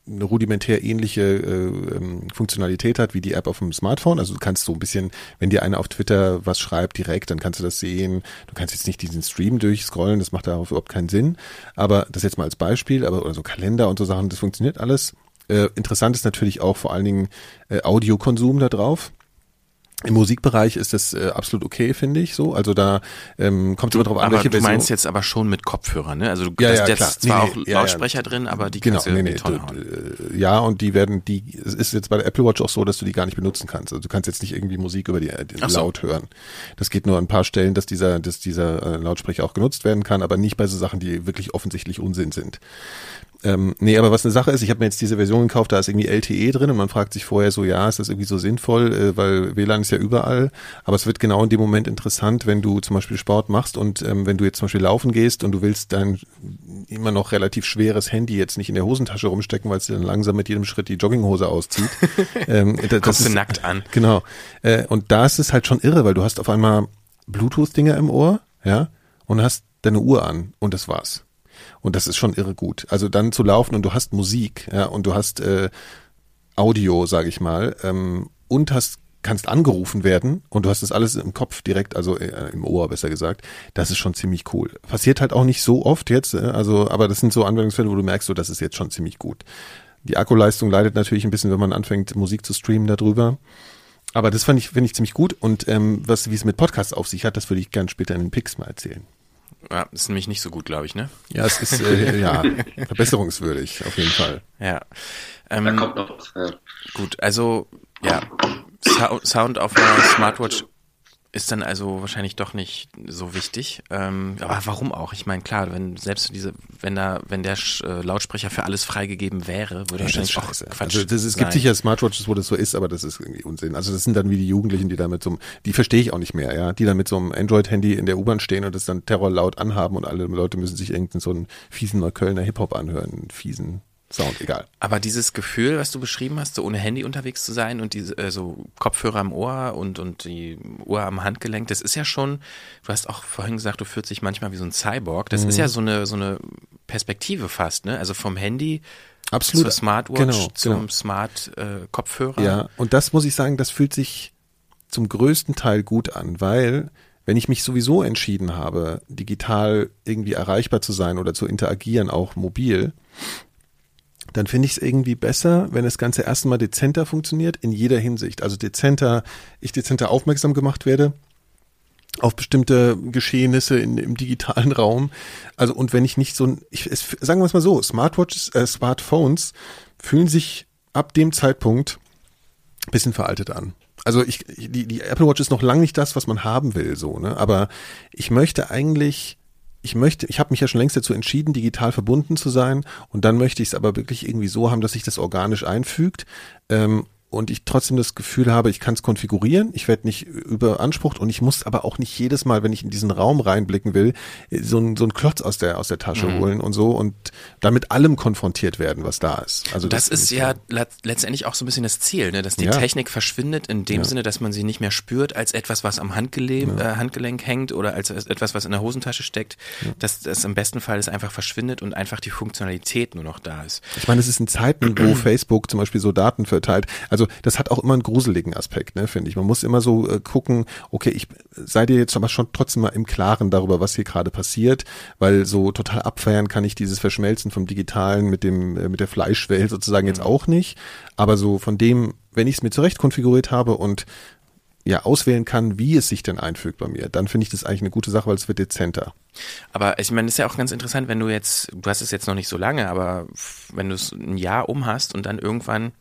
eine rudimentär ähnliche äh, ähm, Funktionalität hat wie die App auf dem Smartphone. Also du kannst so ein bisschen, wenn dir einer auf Twitter was schreibt direkt, dann kannst du das sehen. Du kannst jetzt nicht diesen Stream durchscrollen, das macht darauf überhaupt keinen Sinn. Aber das jetzt mal als Beispiel, aber oder so Kalender und so Sachen, das funktioniert alles. Äh, interessant ist natürlich auch vor allen Dingen äh, Audiokonsum da drauf. Im Musikbereich ist das äh, absolut okay, finde ich so. Also da ähm, kommt es immer drauf an, aber welche du Version. meinst jetzt aber schon mit Kopfhörern, ne? Also du Ja, hast ja, jetzt zwar Nee, auch nee, ja, ja. Lautsprecher drin, aber die Genau, kannst du nee, nee, Tonne du, ja, und die werden, die, es ist jetzt bei der Apple Watch auch so, dass du die gar nicht benutzen kannst. Also du kannst jetzt nicht irgendwie Musik über die, äh, den so. Laut hören. Das geht nur an ein paar Stellen, dass dieser, dass dieser äh, Lautsprecher auch genutzt werden kann, aber nicht bei so Sachen, die wirklich offensichtlich Unsinn sind. Ähm, nee, aber was eine Sache ist, ich habe mir jetzt diese Version gekauft, da ist irgendwie LTE drin und man fragt sich vorher so, ja, ist das irgendwie so sinnvoll, äh, weil WLAN ist ja überall, aber es wird genau in dem Moment interessant, wenn du zum Beispiel Sport machst und ähm, wenn du jetzt zum Beispiel laufen gehst und du willst dein immer noch relativ schweres Handy jetzt nicht in der Hosentasche rumstecken, weil es dir dann langsam mit jedem Schritt die Jogginghose auszieht. ähm, da- das du ist- nackt an. Genau. Äh, und da ist es halt schon irre, weil du hast auf einmal Bluetooth-Dinger im Ohr, ja, und hast deine Uhr an und das war's. Und das ist schon irre gut. Also dann zu laufen und du hast Musik, ja, und du hast äh, Audio, sage ich mal, ähm, und hast kannst angerufen werden und du hast das alles im Kopf direkt, also äh, im Ohr besser gesagt. Das ist schon ziemlich cool. Passiert halt auch nicht so oft jetzt, äh, also aber das sind so Anwendungsfälle, wo du merkst, so das ist jetzt schon ziemlich gut. Die Akkuleistung leidet natürlich ein bisschen, wenn man anfängt Musik zu streamen darüber. Aber das fand ich finde ich ziemlich gut und ähm, was wie es mit Podcasts auf sich hat, das würde ich gern später in den Picks mal erzählen. Ja, ist nämlich nicht so gut, glaube ich, ne? Ja, es ist äh, ja verbesserungswürdig auf jeden Fall. Ja. Da Ähm, kommt noch was. Ja. Gut, also ja, Sou- Sound auf einer Smartwatch ist dann also wahrscheinlich doch nicht so wichtig. Ähm, aber warum auch? Ich meine, klar, wenn selbst diese, wenn da, wenn der Sch- äh, Lautsprecher für alles freigegeben wäre, würde das wahrscheinlich auch. Quatsch Also das, es gibt sein. sicher Smartwatches, wo das so ist, aber das ist irgendwie Unsinn. Also das sind dann wie die Jugendlichen, die da mit so die verstehe ich auch nicht mehr, ja, die dann mit so einem Android-Handy in der U-Bahn stehen und das dann terrorlaut anhaben und alle Leute müssen sich irgendeinen so einen fiesen Neuköllner Hip-Hop anhören, einen fiesen Sound, egal. Aber dieses Gefühl, was du beschrieben hast, so ohne Handy unterwegs zu sein und diese äh, so Kopfhörer im Ohr und und die Uhr am Handgelenk, das ist ja schon. Du hast auch vorhin gesagt, du fühlst dich manchmal wie so ein Cyborg. Das Mhm. ist ja so eine so eine Perspektive fast, ne? Also vom Handy Absolut. zur Smartwatch Genau, zum genau. Smart äh, Kopfhörer. Ja, und das muss ich sagen, das fühlt sich zum größten Teil gut an, weil wenn ich mich sowieso entschieden habe, digital irgendwie erreichbar zu sein oder zu interagieren, auch mobil, dann finde ich es irgendwie besser, wenn das Ganze erstmal dezenter funktioniert in jeder Hinsicht. Also dezenter, ich dezenter aufmerksam gemacht werde auf bestimmte Geschehnisse in, im digitalen Raum. Also und wenn ich nicht so ein, ich, es, sagen wir es mal so, Smartwatches, äh, Smartphones fühlen sich ab dem Zeitpunkt ein bisschen veraltet an. Also ich, die, die Apple Watch ist noch lange nicht das, was man haben will, so, ne? Aber ich möchte eigentlich, ich möchte, ich habe mich ja schon längst dazu entschieden, digital verbunden zu sein und dann möchte ich es aber wirklich irgendwie so haben, dass sich das organisch einfügt. Ähm, und ich trotzdem das Gefühl habe, ich kann es konfigurieren, ich werde nicht überansprucht und ich muss aber auch nicht jedes Mal, wenn ich in diesen Raum reinblicken will, so ein, so ein Klotz aus der, aus der Tasche Mhm. holen und so und dann mit allem konfrontiert werden, was da ist. Also Das, finde ist ja le- letztendlich auch so ein bisschen das Ziel, ne? dass die Ja. Technik verschwindet in dem Ja. Sinne, dass man sie nicht mehr spürt als etwas, was am Handgele äh, Handgelenk hängt oder als etwas, was in der Hosentasche steckt, dass das im besten Fall es einfach verschwindet und einfach die Funktionalität nur noch da ist. Ich meine, es ist in Zeiten, wo Facebook zum Beispiel so Daten verteilt. Also das hat auch immer einen gruseligen Aspekt, ne, finde ich. Man muss immer so äh, gucken, okay, ich sei dir jetzt aber schon trotzdem mal im Klaren darüber, was hier gerade passiert, weil so total abfeiern kann ich dieses Verschmelzen vom Digitalen mit dem äh, mit der Fleischwelt sozusagen jetzt auch nicht. Aber so von dem, wenn ich es mir zurecht konfiguriert habe und ja auswählen kann, wie es sich denn einfügt bei mir, dann finde ich das eigentlich eine gute Sache, weil es wird dezenter. Aber ich meine, das ist ja auch ganz interessant, wenn du jetzt, du hast es jetzt noch nicht so lange, aber wenn du es ein Jahr um hast und dann irgendwann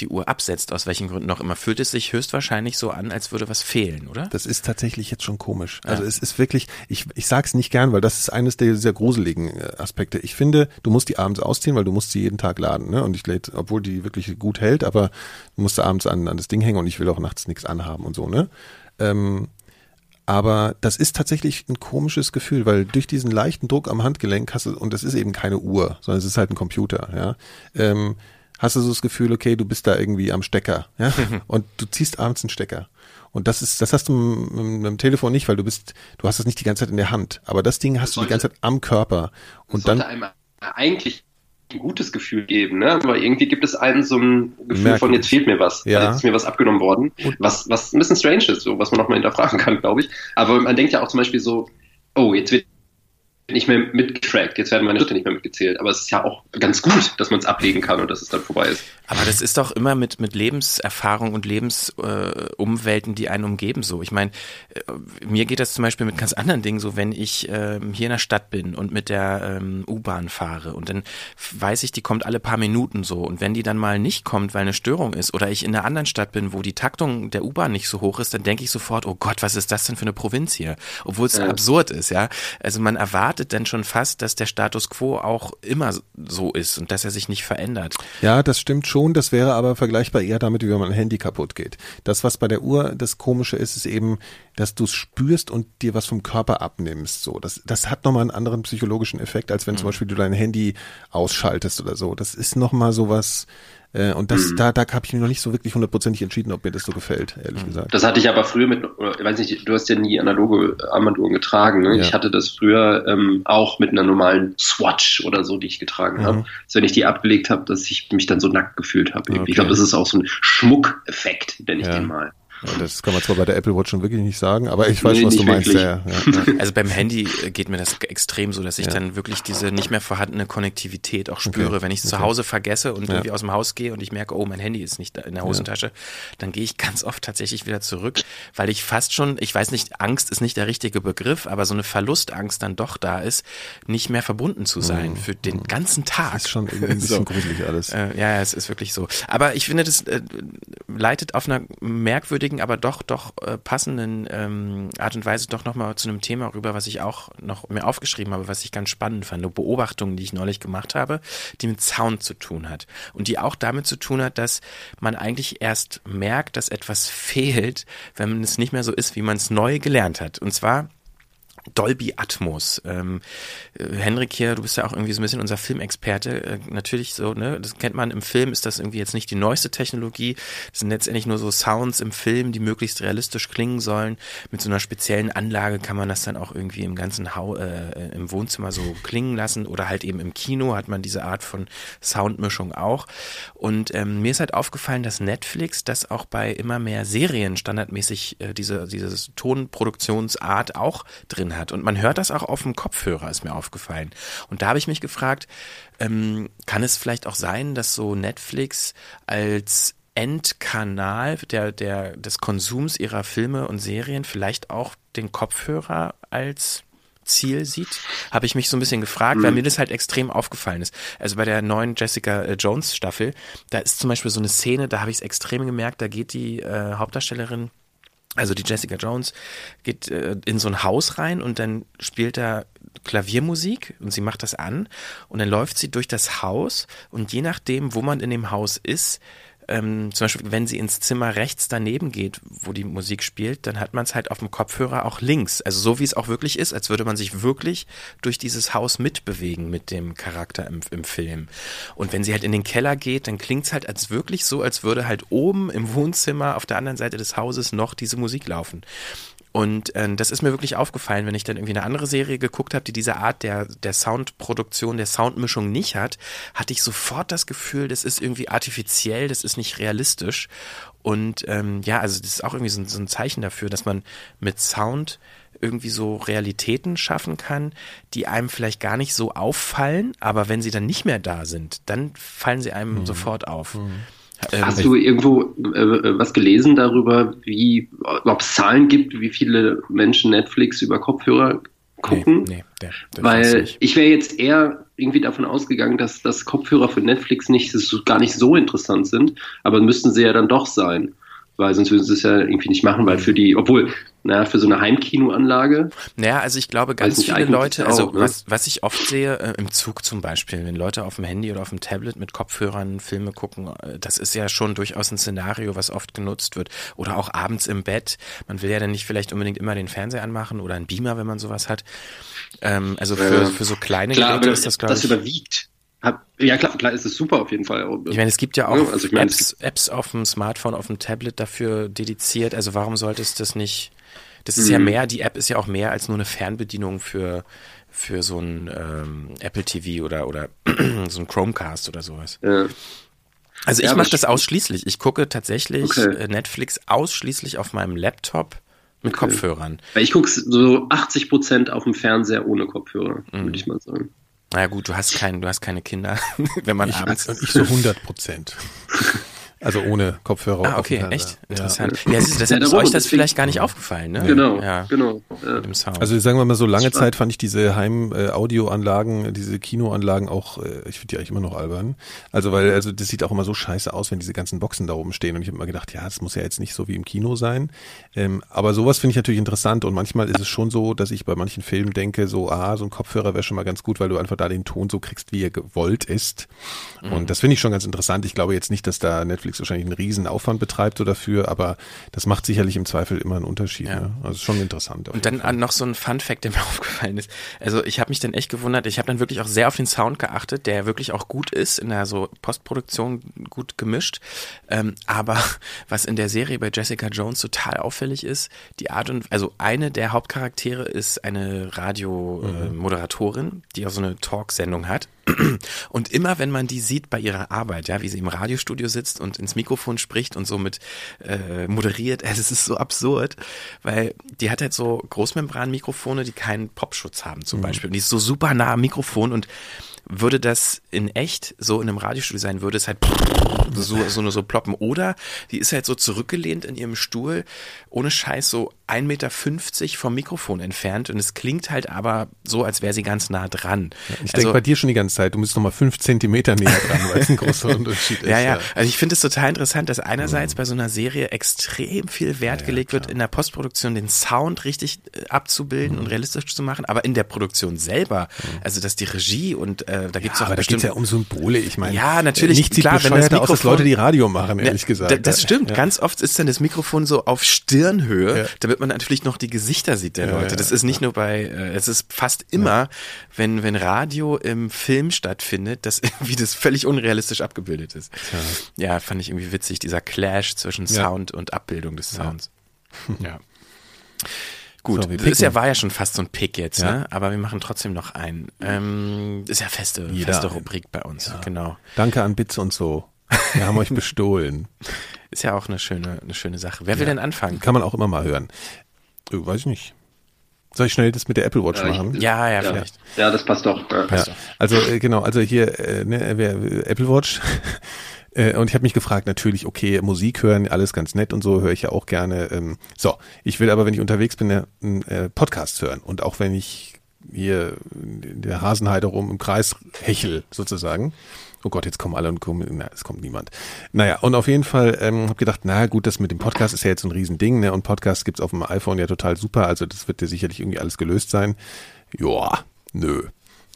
die Uhr absetzt, aus welchen Gründen auch immer, fühlt es sich höchstwahrscheinlich so an, als würde was fehlen, oder? Das ist tatsächlich jetzt schon komisch. Also ja. es ist wirklich, ich, ich sag's nicht gern, weil das ist eines der sehr gruseligen äh, Aspekte. Ich finde, du musst die abends ausziehen, weil du musst sie jeden Tag laden. Ne? Und ich lädt, obwohl die wirklich gut hält, aber du musst abends an, an das Ding hängen und ich will auch nachts nichts anhaben und so, ne? Ähm, aber das ist tatsächlich ein komisches Gefühl, weil durch diesen leichten Druck am Handgelenk hast du, und das ist eben keine Uhr, sondern es ist halt ein Computer, ja, ähm, hast du so das Gefühl, okay, du bist da irgendwie am Stecker, ja, und du ziehst abends einen Stecker. Und das ist, das hast du mit, mit dem Telefon nicht, weil du bist, du hast das nicht die ganze Zeit in der Hand. Aber das Ding hast das du die ganze Zeit am Körper. Und dann. Einem eigentlich ein gutes Gefühl geben, ne? Aber irgendwie gibt es einen so ein Gefühl Merkwürdig. von jetzt fehlt mir was, ja. jetzt ist mir was abgenommen worden, was was ein bisschen strange ist, so was man nochmal hinterfragen kann, glaube ich. Aber man denkt ja auch zum Beispiel so, oh, jetzt wird nicht mehr mitgetrackt, jetzt werden meine Schritte nicht mehr mitgezählt. Aber es ist ja auch ganz gut, dass man es ablegen kann und dass es dann vorbei ist. Aber das ist doch immer mit, mit Lebenserfahrung und Lebensumwelten, äh, die einen umgeben so. Ich meine, äh, mir geht das zum Beispiel mit ganz anderen Dingen so, wenn ich äh, hier in der Stadt bin und mit der ähm, U-Bahn fahre und dann weiß ich, die kommt alle paar Minuten so. Und wenn die dann mal nicht kommt, weil eine Störung ist oder ich in einer anderen Stadt bin, wo die Taktung der U-Bahn nicht so hoch ist, dann denke ich sofort, oh Gott, was ist das denn für eine Provinz hier? Obwohl es ja. absurd ist, ja. Also man erwartet erwartet denn schon fast, dass der Status quo auch immer so ist und dass er sich nicht verändert. Ja, das stimmt schon. Das wäre aber vergleichbar eher damit, wie wenn mein Handy kaputt geht. Das, was bei der Uhr das Komische ist, ist eben, dass du es spürst und dir was vom Körper abnimmst. So, das, das hat nochmal einen anderen psychologischen Effekt, als wenn mhm. zum Beispiel du dein Handy ausschaltest oder so. Das ist nochmal sowas, äh, und das, mhm. da, da habe ich mir noch nicht so wirklich hundertprozentig entschieden, ob mir das so gefällt, ehrlich mhm. gesagt. Das hatte ich aber früher mit, ich weiß nicht, du hast ja nie analoge Armbanduhren getragen. Ne? Ja. Ich hatte das früher ähm, auch mit einer normalen Swatch oder so, die ich getragen mhm. habe. Dass wenn ich die abgelegt habe, dass ich mich dann so nackt gefühlt habe. Okay. Ich glaube, das ist auch so ein Schmuckeffekt, nenne ich ja. den mal. Das kann man zwar bei der Apple Watch schon wirklich nicht sagen, aber ich weiß, nee, was du meinst. Ja, ja, Also beim Handy geht mir das extrem so, dass ich dann wirklich diese nicht mehr vorhandene Konnektivität auch spüre. Okay. Wenn ich es okay. zu Hause vergesse und irgendwie aus dem Haus gehe und ich merke, oh, mein Handy ist nicht in der Hosentasche, dann gehe ich ganz oft tatsächlich wieder zurück, weil ich fast schon, ich weiß nicht, Angst ist nicht der richtige Begriff, aber so eine Verlustangst dann doch da ist, nicht mehr verbunden zu sein mhm. für den ganzen Tag. Das ist schon irgendwie ein bisschen so. gruselig alles. Äh, ja, es ist wirklich so. Aber ich finde, das äh, leitet auf einer merkwürdigen merkwürdigen, aber doch, doch äh, passenden ähm, Art und Weise doch nochmal zu einem Thema rüber, was ich auch noch mir aufgeschrieben habe, was ich ganz spannend fand. Eine Beobachtung, die ich neulich gemacht habe, die mit Sound zu tun hat. Und die auch damit zu tun hat, dass man eigentlich erst merkt, dass etwas fehlt, wenn es nicht mehr so ist, wie man es neu gelernt hat. Und zwar Dolby Atmos. Ähm, äh, Henrik hier, du bist ja auch irgendwie so ein bisschen unser Filmexperte. Äh, natürlich so, ne, das kennt man im Film, ist das irgendwie jetzt nicht die neueste Technologie. Das sind letztendlich nur so Sounds im Film, die möglichst realistisch klingen sollen. Mit so einer speziellen Anlage kann man das dann auch irgendwie im ganzen Hau äh, im Wohnzimmer so klingen lassen oder halt eben im Kino hat man diese Art von Soundmischung auch. Und ähm, mir ist halt aufgefallen, dass Netflix das auch bei immer mehr Serien standardmäßig äh, diese, diese Tonproduktionsart auch drin hat. Und man hört das auch auf dem Kopfhörer, ist mir aufgefallen. Und da habe ich mich gefragt, ähm, kann es vielleicht auch sein, dass so Netflix als Endkanal der, der, des Konsums ihrer Filme und Serien vielleicht auch den Kopfhörer als Ziel sieht, habe ich mich so ein bisschen gefragt, mhm. weil mir das halt extrem aufgefallen ist. Also bei der neuen Jessica äh, Jones Staffel, da ist zum Beispiel so eine Szene, da habe ich es extrem gemerkt, da geht die äh, Hauptdarstellerin also die Jessica Jones geht äh, in so ein Haus rein und dann spielt da Klaviermusik und sie macht das an und dann läuft sie durch das Haus und je nachdem, wo man in dem Haus ist, ähm, zum Beispiel, wenn sie ins Zimmer rechts daneben geht, wo die Musik spielt, dann hat man es halt auf dem Kopfhörer auch links. Also so wie es auch wirklich ist, als würde man sich wirklich durch dieses Haus mitbewegen mit dem Charakter im, im Film. Und wenn sie halt in den Keller geht, dann klingt es halt als wirklich so, als würde halt oben im Wohnzimmer auf der anderen Seite des Hauses noch diese Musik laufen. Und äh, das ist mir wirklich aufgefallen, wenn ich dann irgendwie eine andere Serie geguckt habe, die diese Art der, der Soundproduktion, der Soundmischung nicht hat, hatte ich sofort das Gefühl, das ist irgendwie artifiziell, das ist nicht realistisch. Und ähm, ja, also das ist auch irgendwie so, so ein Zeichen dafür, dass man mit Sound irgendwie so Realitäten schaffen kann, die einem vielleicht gar nicht so auffallen, aber wenn sie dann nicht mehr da sind, dann fallen sie einem mhm. sofort auf. Mhm. Ähm, Hast du irgendwo äh, was gelesen darüber, wie, ob es Zahlen gibt, wie viele Menschen Netflix über Kopfhörer gucken? Nee, nee der, der Weil ich wäre jetzt eher irgendwie davon ausgegangen, dass, dass Kopfhörer für Netflix nicht, gar nicht so interessant sind, aber müssten sie ja dann doch sein weil sonst würden sie es ja irgendwie nicht machen, weil für die, obwohl, naja, für so eine Heimkinoanlage. Naja, also ich glaube, ganz viele Leute, also auch, ne? was, was ich oft sehe, äh, im Zug zum Beispiel, wenn Leute auf dem Handy oder auf dem Tablet mit Kopfhörern Filme gucken, äh, das ist ja schon durchaus ein Szenario, was oft genutzt wird. Oder auch abends im Bett. Man will ja dann nicht vielleicht unbedingt immer den Fernseher anmachen oder einen Beamer, wenn man sowas hat. Ähm, also für, für so kleine Klar, Geräte ist das, glaube ich. Das überwiegt. Hab, ja klar, klar ist es super auf jeden Fall. Ich meine, es gibt ja auch also ich meine, Apps, Apps auf dem Smartphone, auf dem Tablet dafür dediziert. Also warum sollte es das nicht? Das ist mhm. ja mehr, die App ist ja auch mehr als nur eine Fernbedienung für, für so ein ähm, Apple TV oder, oder so ein Chromecast oder sowas. Ja. Also ich ja, mache das ausschließlich. Ich gucke tatsächlich okay. Äh, Netflix ausschließlich auf meinem Laptop mit okay. Kopfhörern. Ich gucke so 80 Prozent auf dem Fernseher ohne Kopfhörer, mhm. würde ich mal sagen. Na ja, gut, du hast kein, du hast keine Kinder, wenn man ich, abends. Ich so 100 Prozent. Also ohne Kopfhörer. Ah, okay, echt? Interessant. Ja, ja ist, deshalb ist euch das vielleicht gar nicht aufgefallen, ne? Genau, ja. genau. Ja. Also sagen wir mal so, lange Zeit fand ich diese Heim-Audioanlagen, äh, diese Kinoanlagen auch, äh, ich finde die eigentlich immer noch albern. Also weil, also das sieht auch immer so scheiße aus, wenn diese ganzen Boxen da oben stehen. Und ich habe immer gedacht, ja, das muss ja jetzt nicht so wie im Kino sein. Ähm, aber sowas finde ich natürlich interessant. Und manchmal ist es schon so, dass ich bei manchen Filmen denke, so, ah, so ein Kopfhörer wäre schon mal ganz gut, weil du einfach da den Ton so kriegst, wie er gewollt ist. Mhm. Und das finde ich schon ganz interessant. Ich glaube jetzt nicht, dass da Netflix Netflix wahrscheinlich einen riesen Aufwand betreibt so dafür, aber das macht sicherlich im Zweifel immer einen Unterschied. Ja. Ne? Also schon interessant. Und dann Fall. noch so ein Fun Fact, der mir aufgefallen ist. Also ich habe mich dann echt gewundert, ich habe dann wirklich auch sehr auf den Sound geachtet, der wirklich auch gut ist, in der so Postproduktion gut gemischt. Ähm, aber was in der Serie bei Jessica Jones total auffällig ist, die Art und, also eine der Hauptcharaktere ist eine Radiomoderatorin, mhm. die auch so eine Talksendung hat. Und immer wenn man die sieht bei ihrer Arbeit, ja, wie sie im Radiostudio sitzt und ins Mikrofon spricht und somit äh, moderiert, es ist so absurd, weil die hat halt so Großmembranmikrofone, die keinen Popschutz haben zum mhm. Beispiel. Und die ist so super nah am Mikrofon und würde das in echt so in einem Radiostudio sein, würde es halt so, so nur so ploppen. Oder die ist halt so zurückgelehnt in ihrem Stuhl, ohne Scheiß so 1,50 Meter vom Mikrofon entfernt und es klingt halt aber so, als wäre sie ganz nah dran. Ja, ich also, denke bei dir schon die ganze Zeit, du müsstest nochmal fünf Zentimeter näher dran, weil es ein großer Unterschied ist. Ja, ja, also ich finde es total interessant, dass einerseits mhm. bei so einer Serie extrem viel Wert ja, gelegt wird, in der Postproduktion den Sound richtig äh, abzubilden mhm. und realistisch zu machen, aber in der Produktion selber, mhm. also dass die Regie und äh, da gibt es ja, auch aber bestimmt... da geht ja um Symbole, ich meine. Ja, natürlich, nichts klar, wenn das Mikrofon, aus, als Leute, die Radio machen, ehrlich gesagt. Das stimmt, ganz oft ist dann das Mikrofon so auf Stirnhöhe, damit damit man natürlich noch die Gesichter sieht der Leute. Das ist nicht nur bei, äh, es ist fast immer, wenn, wenn Radio im Film stattfindet, dass irgendwie das völlig unrealistisch abgebildet ist. Ja, fand ich irgendwie witzig, dieser Clash zwischen Sound und Abbildung des Sounds. Ja. Gut, so, das ja, war ja schon fast so ein Pick jetzt, ja. ne? aber wir machen trotzdem noch einen. Ähm, ist ja feste, feste Rubrik bei uns, ja. genau. Danke an Bits und so. Wir haben euch bestohlen. Ist ja auch eine schöne, eine schöne Sache. Wer will denn anfangen? Kann man auch immer mal hören. Ich weiß ich nicht. Soll ich schnell das mit der Apple Watch ja, machen? Ich, ja, ja, vielleicht. Ja, das passt doch. Ja. Passt ja. Also äh, genau, also hier äh, ne, wer, Apple Watch. Äh, und ich habe mich gefragt, natürlich, okay, Musik hören, alles ganz nett und so, höre ich ja auch gerne. Ähm, so, ich will aber, wenn ich unterwegs bin, einen äh, Podcast hören. Und auch wenn ich hier in der Hasenheide rum im Kreis hechel, sozusagen, Oh Gott, jetzt kommen alle und kommen, na, es kommt niemand. Naja, und auf jeden Fall ähm, habe gedacht, na gut, das mit dem Podcast ist ja jetzt ein Riesending, ne? Und Podcast gibt's auf dem iPhone ja total super, also das wird ja sicherlich irgendwie alles gelöst sein. Joa, nö.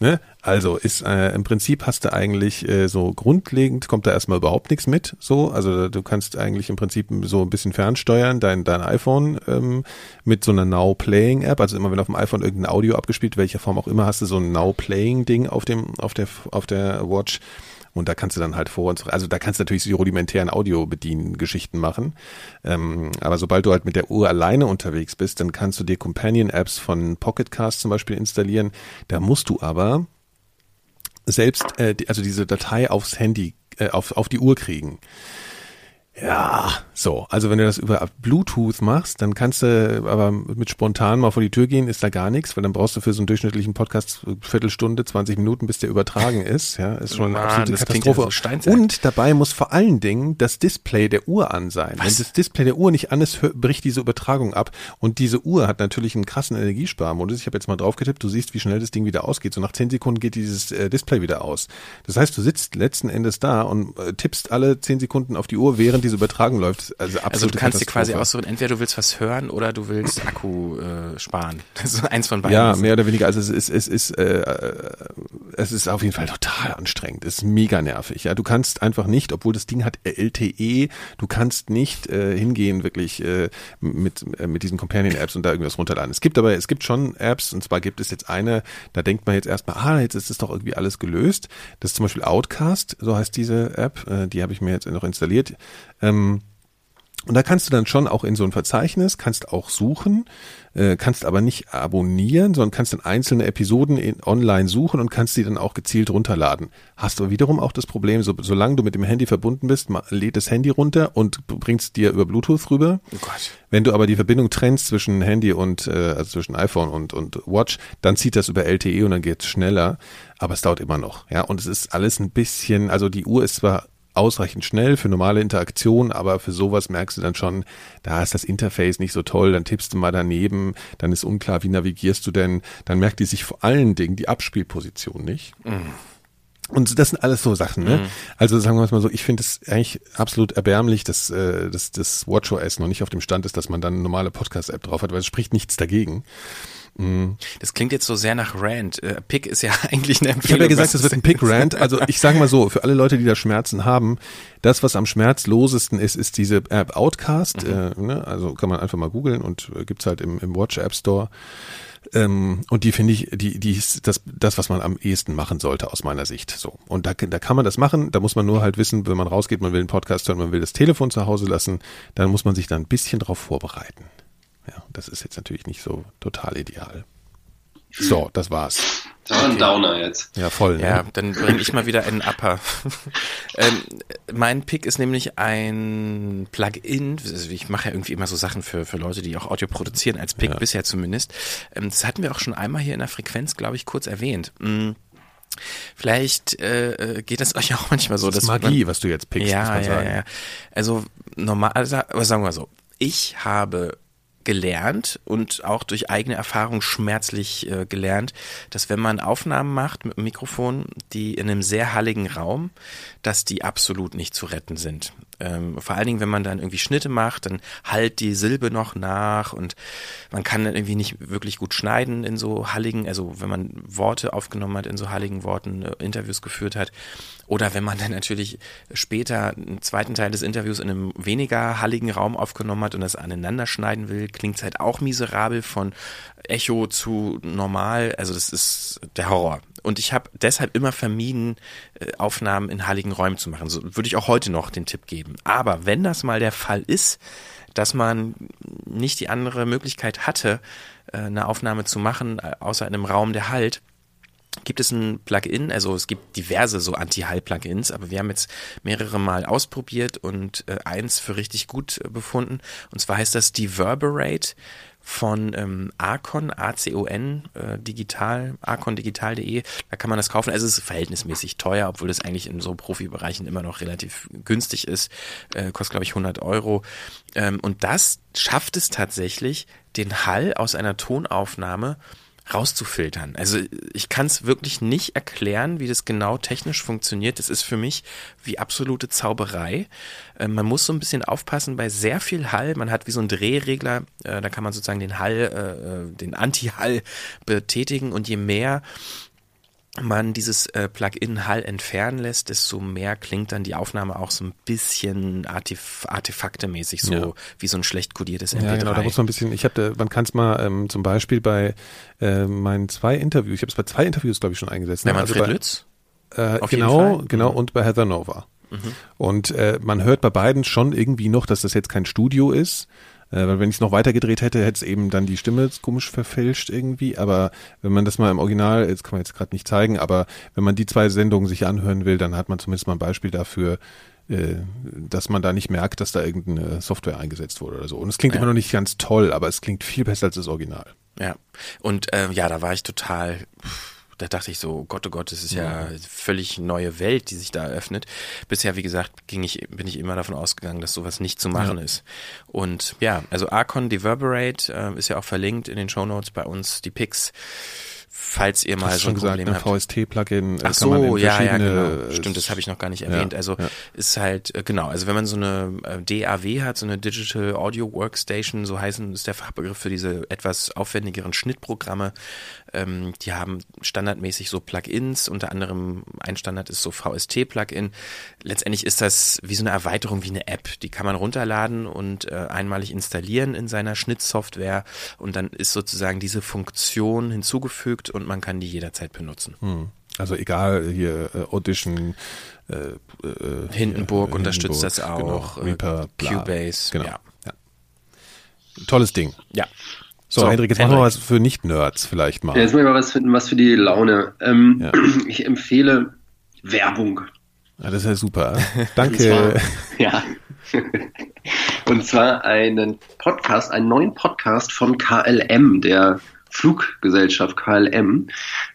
Ne? Also ist äh, im Prinzip hast du eigentlich äh, so grundlegend kommt da erstmal überhaupt nichts mit. So, also du kannst eigentlich im Prinzip so ein bisschen fernsteuern dein dein iPhone ähm, mit so einer Now Playing App. Also immer wenn auf dem iPhone irgendein Audio abgespielt, welcher Form auch immer, hast du so ein Now Playing Ding auf dem auf der auf der Watch und da kannst du dann halt vor uns, also da kannst du natürlich die rudimentären Audio-Bedienen-Geschichten machen. Ähm, aber sobald du halt mit der Uhr alleine unterwegs bist, dann kannst du dir Companion-Apps von Pocketcast zum Beispiel installieren. Da musst du aber selbst, äh, also diese Datei aufs Handy, äh, auf, auf die Uhr kriegen. Ja, so. Also wenn du das über Bluetooth machst, dann kannst du aber mit spontan mal vor die Tür gehen, ist da gar nichts, weil dann brauchst du für so einen durchschnittlichen Podcast Viertelstunde, 20 Minuten, bis der übertragen ist. Ja, ist schon eine Mann, absolute das klingt Katastrophe. ja so. Und dabei muss vor allen Dingen das Display der Uhr an sein. Wenn das Display der Uhr nicht an ist, bricht diese Übertragung ab. Und diese Uhr hat natürlich einen krassen Energiesparmodus. Ich habe jetzt mal drauf getippt, du siehst, wie schnell das Ding wieder ausgeht. So nach 10 Sekunden geht dieses äh, Display wieder aus. Das heißt, du sitzt letzten Endes da und äh, tippst alle 10 Sekunden auf die Uhr, während diese Übertragung läuft. Also, Also du kannst dir quasi aussuchen, entweder du willst was hören oder du willst Akku äh, sparen. Das ist eins von beiden. Ja, mehr oder weniger. Also es ist, es ist, äh, äh, es ist auf jeden Fall total anstrengend. Es ist mega nervig. Ja, du kannst einfach nicht, obwohl das Ding hat LTE, du kannst nicht äh, hingehen wirklich äh, mit äh, mit diesen Companion-Apps und da irgendwas runterladen. Es gibt aber, es gibt schon Apps und zwar gibt es jetzt eine, da denkt man jetzt erstmal, ah, jetzt ist das doch irgendwie alles gelöst. Das ist zum Beispiel Outcast, so heißt diese App. Äh, die habe ich mir jetzt noch installiert. Ähm, und da kannst du dann schon auch in so ein Verzeichnis, kannst auch suchen, äh, kannst aber nicht abonnieren, sondern kannst dann einzelne Episoden in, online suchen und kannst die dann auch gezielt runterladen. Hast aber wiederum auch das Problem, so, solange du mit dem Handy verbunden bist, lädt das Handy runter und bringst dir über Bluetooth rüber. Oh Gott. Wenn du aber die Verbindung trennst zwischen Handy und, äh, also zwischen iPhone und, und Watch, dann zieht das über LTE und dann geht's schneller. Aber es dauert immer noch. Ja, und es ist alles ein bisschen, also die Uhr ist zwar ausreichend schnell für normale Interaktion, aber für sowas merkst du dann schon, da ist das Interface nicht so toll, dann tippst du mal daneben, dann ist unklar, wie navigierst du denn, dann merkt die sich vor allen Dingen die Abspielposition nicht. Und das sind alles so Sachen, ne? Also sagen wir es mal so, ich finde es eigentlich absolut erbärmlich, dass, äh, dass das WatchOS noch nicht auf dem Stand ist, dass man dann eine normale Podcast-App drauf hat, weil es spricht nichts dagegen. Das klingt jetzt so sehr nach Rant. Äh, Pick ist ja eigentlich eine Empfehlung. Ich habe ja gesagt, das wird ein Pick-Rant. Also ich sage mal so, für alle Leute, die da Schmerzen haben, das, was am schmerzlosesten ist, ist diese App Outcast. Äh, ne? Also kann man einfach mal googeln und äh, gibt's halt im, im Watch App Store. Ähm, und die finde ich, die, die ist das, das, was man am ehesten machen sollte aus meiner Sicht. So. Und da, da kann man das machen. Da muss man nur halt wissen, wenn man rausgeht, man will einen Podcast hören, man will das Telefon zu Hause lassen, dann muss man sich da ein bisschen drauf vorbereiten. Ja, das ist jetzt natürlich nicht so total ideal. So, das war's. Das war ein Downer jetzt. Ja, voll. Ne? Ja, dann bringe ich mal wieder einen Upper. ähm, mein Pick ist nämlich ein Plugin. Also Ich mache ja irgendwie immer so Sachen für, für Leute, die auch Audio produzieren, als Pick Ja. bisher zumindest. Ähm, das hatten wir auch schon einmal hier in der Frequenz, glaube ich, kurz erwähnt. Mm, Vielleicht äh, äh, geht es euch auch manchmal so, Das ist Magie, man, was du jetzt pickst, muss ja, man ja, sagen. ja. Also normal, also, aber sagen wir mal so, ich habe gelernt und auch durch eigene Erfahrung schmerzlich äh, gelernt, dass wenn man Aufnahmen macht mit dem Mikrofon, die in einem sehr halligen Raum, dass die absolut nicht zu retten sind. Ähm, vor allen Dingen, wenn man dann irgendwie Schnitte macht, dann halt die Silbe noch nach und man kann dann irgendwie nicht wirklich gut schneiden in so halligen, also wenn man Worte aufgenommen hat, in so halligen Worten äh, Interviews geführt hat. Oder wenn man dann natürlich später einen zweiten Teil des Interviews in einem weniger halligen Raum aufgenommen hat und das aneinander schneiden will, klingt es halt auch miserabel von Echo zu normal. Also das ist der Horror. Und ich habe deshalb immer vermieden, äh, Aufnahmen in halligen Räumen zu machen. So würde ich auch heute noch den Tipp geben. Aber wenn das mal der Fall ist, dass man nicht die andere Möglichkeit hatte, äh, eine Aufnahme zu machen, äh, außer in einem Raum, der halt, gibt es ein Plugin, also es gibt diverse so Anti-Hall-Plugins, aber wir haben jetzt mehrere Mal ausprobiert und eins für richtig gut befunden. Und zwar heißt das Deverberate von ähm, Arcon, A-C-O-N, äh, digital, arcondigital.de. Da kann man das kaufen. Also es ist verhältnismäßig teuer, obwohl das eigentlich in so Profibereichen immer noch relativ günstig ist. Äh, kostet, glaube ich, 100 Euro. Ähm, und das schafft es tatsächlich, den Hall aus einer Tonaufnahme rauszufiltern. Also ich kann es wirklich nicht erklären, wie das genau technisch funktioniert. Das ist für mich wie absolute Zauberei. Äh, man muss so ein bisschen aufpassen bei sehr viel Hall. Man hat wie so einen Drehregler, äh, da kann man sozusagen den Hall, äh, äh, den Anti-Hall betätigen und je mehr man dieses äh, Plugin Hall entfernen lässt, desto mehr klingt dann die Aufnahme auch so ein bisschen artef artefaktemäßig, so Ja. wie so ein schlecht kodiertes MP3. Ja, genau, da muss man ein bisschen, ich hatte, man kann es mal ähm, zum Beispiel bei äh, meinen zwei Interviews, ich habe es bei zwei Interviews, glaube ich, schon eingesetzt. Ne? Manfred bei, Lütz? Äh, genau, genau, Mhm. und bei Heather Nova. Und äh, man hört bei beiden schon irgendwie noch, dass das jetzt kein Studio ist. Äh, weil wenn ich es noch weiter gedreht hätte, hätte es eben dann die Stimme komisch verfälscht irgendwie. Aber wenn man das mal im Original, jetzt kann man jetzt gerade nicht zeigen, aber wenn man die zwei Sendungen sich anhören will, dann hat man zumindest mal ein Beispiel dafür, äh, dass man da nicht merkt, dass da irgendeine Software eingesetzt wurde oder so. Und es klingt ja. immer noch nicht ganz toll, aber es klingt viel besser als das Original. Ja, und äh, ja, da war ich total. Da dachte ich so, Gott, oh Gott, das ist ja, ja völlig neue Welt, die sich da eröffnet. Bisher, wie gesagt, ging ich, bin ich immer davon ausgegangen, dass sowas nicht zu machen ja. ist. Und ja, also Archon Deverberate äh, ist ja auch verlinkt in den Show Notes bei uns, die Pics falls ihr mal so ein gesagt, Problem habt. VST-Plugin. Ach so, ja, ja, genau. Stimmt, das habe ich noch gar nicht erwähnt. Ja, also ja. ist halt, äh, genau, also wenn man so eine äh, DAW hat, so eine Digital Audio Workstation, so heißen ist der Fachbegriff für diese etwas aufwendigeren Schnittprogramme, ähm, die haben standardmäßig so Plugins, unter anderem ein Standard ist so VST-Plugin. Letztendlich ist das wie so eine Erweiterung wie eine App. Die kann man runterladen und äh, einmalig installieren in seiner Schnittsoftware und dann ist sozusagen diese Funktion hinzugefügt und man kann die jederzeit benutzen. Hm. Also egal, hier äh, Audition, äh, äh, Hindenburg äh, unterstützt Hindenburg, das auch, genau, Reaper, Cubase, genau. Ja. ja. Tolles Ding. Ja. So, so Hendrik, jetzt Hendrik. machen wir was für Nicht-Nerds vielleicht mal. Ja, jetzt mal was für, was für die Laune. Ähm, ja. Ich empfehle Werbung. Ja, das ist ja super. Danke. Und zwar, ja. Und zwar einen Podcast, einen neuen Podcast von KLM, der Fluggesellschaft KLM.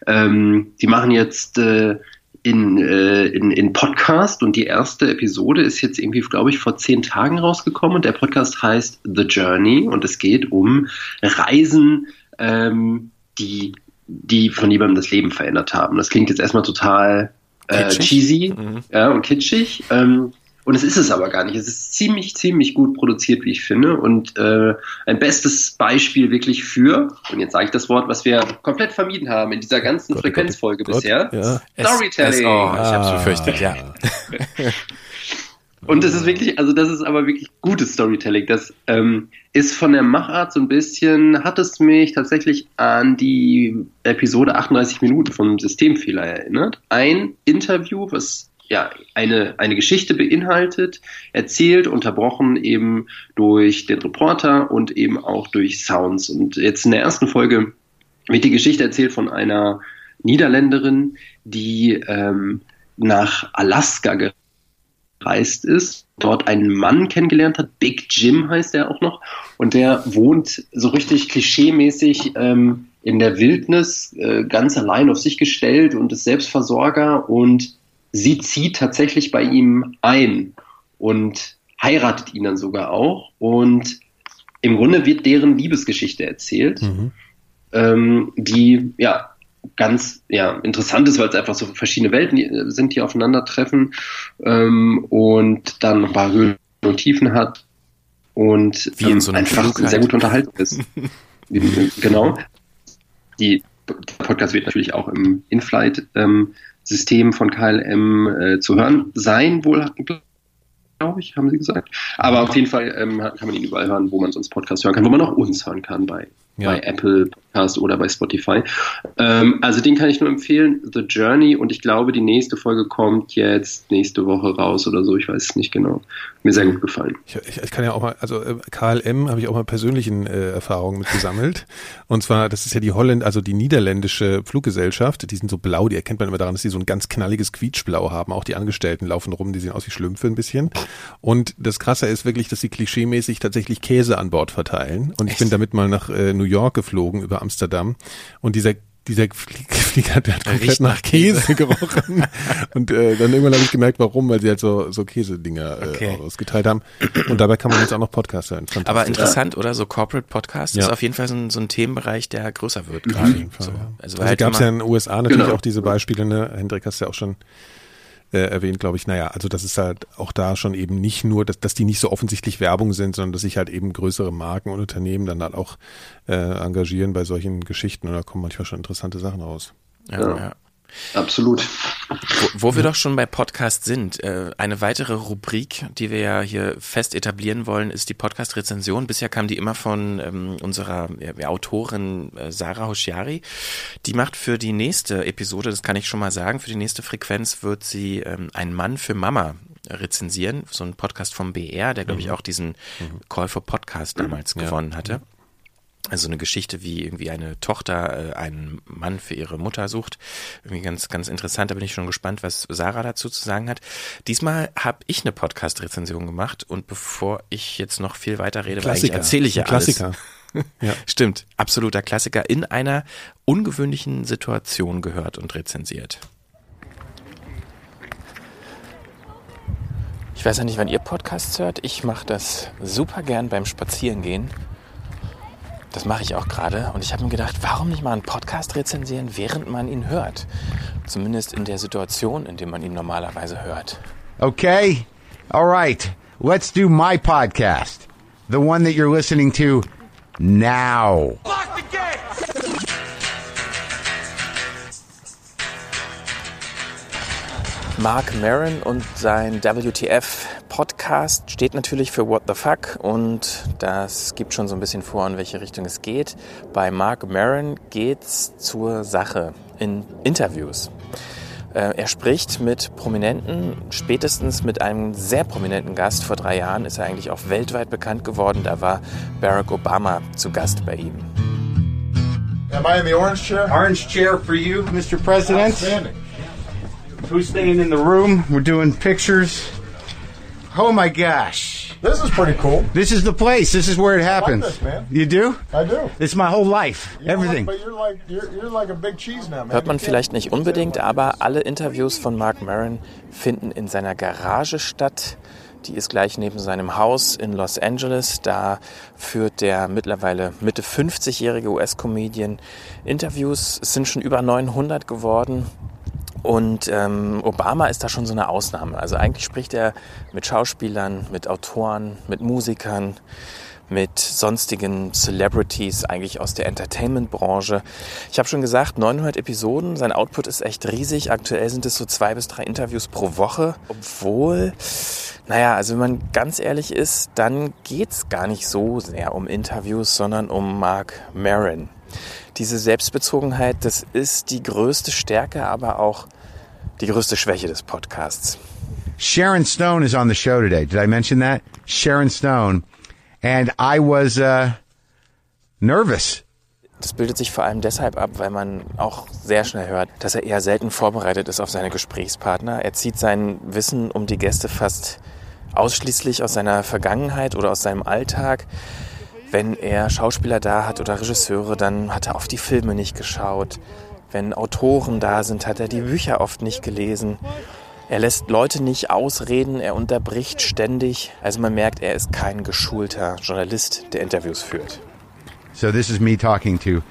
Ähm, die machen jetzt äh, in, äh, in, in Podcast und die erste Episode ist jetzt irgendwie, glaube ich, vor zehn Tagen rausgekommen und der Podcast heißt The Journey und es geht um Reisen, ähm, die, die von jemandem das Leben verändert haben. Das klingt jetzt erstmal total äh, cheesy mhm. ja, und kitschig. Ähm, und es ist es aber gar nicht. Es ist ziemlich, ziemlich gut produziert, wie ich finde. Und äh, ein bestes Beispiel wirklich für, und jetzt sage ich das Wort, was wir komplett vermieden haben in dieser ganzen Gott, Frequenzfolge Gott, bisher. Ja. Storytelling. Es, es, oh, ich habe es befürchtet, ja. Und das ist wirklich, also das ist aber wirklich gutes Storytelling. Das ähm, ist von der Machart so ein bisschen, hat es mich tatsächlich an die Episode 38 Minuten vom Systemfehler erinnert. Ein Interview, was ja, eine, eine Geschichte beinhaltet, erzählt, unterbrochen eben durch den Reporter und eben auch durch Sounds. Und jetzt in der ersten Folge wird die Geschichte erzählt von einer Niederländerin, die ähm, nach Alaska gereist ist, dort einen Mann kennengelernt hat, Big Jim heißt er auch noch, und der wohnt so richtig klischeemäßig ähm, in der Wildnis, äh, ganz allein auf sich gestellt und ist Selbstversorger und sie zieht tatsächlich bei ihm ein und heiratet ihn dann sogar auch. Und im Grunde wird deren Liebesgeschichte erzählt, mhm. ähm, die ja ganz ja, interessant ist, weil es einfach so verschiedene Welten sind, die aufeinandertreffen ähm, und dann noch ein paar Höhen und Tiefen hat und Wie in so einem einfach Flug sehr gut unterhalten ist. genau. Die, der Podcast wird natürlich auch im In-Flight ähm, System von KLM äh, zu hören sein, wohl, glaube ich, haben sie gesagt. Aber auf jeden Fall ähm, kann man ihn überall hören, wo man sonst Podcast hören kann, wo man auch uns hören kann bei ja. bei Apple oder bei Spotify. Ähm, also den kann ich nur empfehlen, The Journey. Und ich glaube, die nächste Folge kommt jetzt nächste Woche raus oder so. Ich weiß es nicht genau. Mir sehr gut gefallen. Ich, ich, ich kann ja auch mal, also äh, KLM habe ich auch mal persönlichen äh, Erfahrungen mit gesammelt. Und zwar, das ist ja die Holland, also die niederländische Fluggesellschaft. Die sind so blau. Die erkennt man immer daran, dass die so ein ganz knalliges Quietschblau haben. Auch die Angestellten laufen rum. Die sehen aus wie Schlümpfe ein bisschen. Und das Krasse ist wirklich, dass sie klischeemäßig tatsächlich Käse an Bord verteilen. Und ich Echt? bin damit mal nach äh, New York geflogen über Amsterdam und dieser dieser Flieger hat komplett nach, Käse, Käse gerochen. und äh, dann irgendwann habe ich gemerkt, warum, weil sie halt so, so Käsedinger äh, okay. ausgeteilt haben. Und dabei kann man jetzt auch noch Podcasts hören. Aber interessant, oder? So Corporate Podcast ja. ist auf jeden Fall so ein, so ein Themenbereich, der größer wird gerade. So. Also, also halt gab es ja in den USA natürlich genau. auch diese Beispiele, ne? Hendrik hast ja auch schon äh, erwähnt, glaube ich, naja, also das ist halt auch da schon eben nicht nur, dass, dass die nicht so offensichtlich Werbung sind, sondern dass sich halt eben größere Marken und Unternehmen dann halt auch äh, engagieren bei solchen Geschichten und da kommen manchmal schon interessante Sachen raus. Ja, ja. ja. Absolut. Wo, wo wir doch schon bei Podcast sind, äh, eine weitere Rubrik, die wir ja hier fest etablieren wollen, ist die Podcast-Rezension. Bisher kam die immer von ähm, unserer ja, Autorin äh, Sarah Hoshiari. Die macht für die nächste Episode, das kann ich schon mal sagen, für die nächste Frequenz wird sie ähm, Ein Mann für Mama rezensieren. So ein Podcast vom BR, der, glaube ich, auch diesen Call for Podcast damals Ja. gewonnen hatte. Also eine Geschichte, wie irgendwie eine Tochter äh, einen Mann für ihre Mutter sucht. Irgendwie ganz, ganz interessant. Da bin ich schon gespannt, was Sarah dazu zu sagen hat. Diesmal habe ich eine Podcast-Rezension gemacht und bevor ich jetzt noch viel weiter rede, weil eigentlich erzähle ich ja Klassiker. alles. Ja. Stimmt, absoluter Klassiker. In einer ungewöhnlichen Situation gehört und rezensiert. Ich weiß ja nicht, wann ihr Podcasts hört. Ich mache das super gern beim Spazierengehen. Das mache ich auch gerade. Und ich habe mir gedacht, warum nicht mal einen Podcast rezensieren, während man ihn hört? Zumindest in der Situation, in der man ihn normalerweise hört. Okay? All right. Let's do my podcast. The one that you're listening to now. Mark Maron und sein WTF-Podcast steht natürlich für What the Fuck und das gibt schon so ein bisschen vor, in welche Richtung es geht. Bei Mark Maron geht's zur Sache in Interviews. Äh, Er spricht mit Prominenten, spätestens mit einem sehr prominenten Gast. Vor drei Jahren ist er eigentlich auch weltweit bekannt geworden. Da war Barack Obama zu Gast bei ihm. Am I in the orange chair? Orange chair for you, Mr. President. Outstanding. Who's staying in the room? We're doing pictures. Oh my gosh. This is pretty cool. This is the place. This is where it happens. this, man. You do? I do. It's my whole life. You know what? Everything. But you're like you're, you're like a big cheese now, man. Hört man vielleicht nicht unbedingt, aber alle Interviews von Mark Maron finden in seiner Garage statt. Die ist gleich neben seinem Haus in Los Angeles. Da führt der mittlerweile Mitte 50-jährige US-Comedian Interviews. Es sind schon über 900 geworden. Und ähm, Obama ist da schon so eine Ausnahme. Also eigentlich spricht er mit Schauspielern, mit Autoren, mit Musikern, mit sonstigen Celebrities, eigentlich aus der Entertainment-Branche. Ich habe schon gesagt, 900 Episoden, sein Output ist echt riesig. Aktuell sind es so zwei bis drei Interviews pro Woche. Obwohl, naja, also wenn man ganz ehrlich ist, dann geht's gar nicht so sehr um Interviews, sondern um Mark Maron. Diese Selbstbezogenheit, das ist die größte Stärke, aber auch die größte Schwäche des Podcasts. Sharon Stone is on the show today. Did I mention that? Sharon Stone. And I was uh, nervous. Das bildet sich vor allem deshalb ab, weil man auch sehr schnell hört, dass er eher selten vorbereitet ist auf seine Gesprächspartner. Er zieht sein Wissen um die Gäste fast ausschließlich aus seiner Vergangenheit oder aus seinem Alltag. Wenn er Schauspieler da hat oder Regisseure, dann hat er oft die Filme nicht geschaut. Wenn Autoren da sind, hat er die Bücher oft nicht gelesen. Er lässt Leute nicht ausreden, er unterbricht ständig. Also man merkt, er ist kein geschulter Journalist, der Interviews führt. So this is me talking to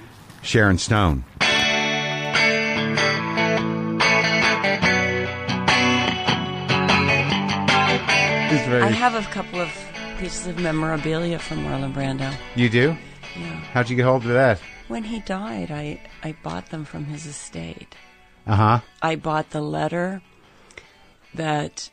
Sharon Stone. This is very, I have a couple of pieces of memorabilia from Marlon Brando. you do? Yeah. How'd you get hold of that? When he died, I, I bought them from his estate. Uh huh. I bought the letter that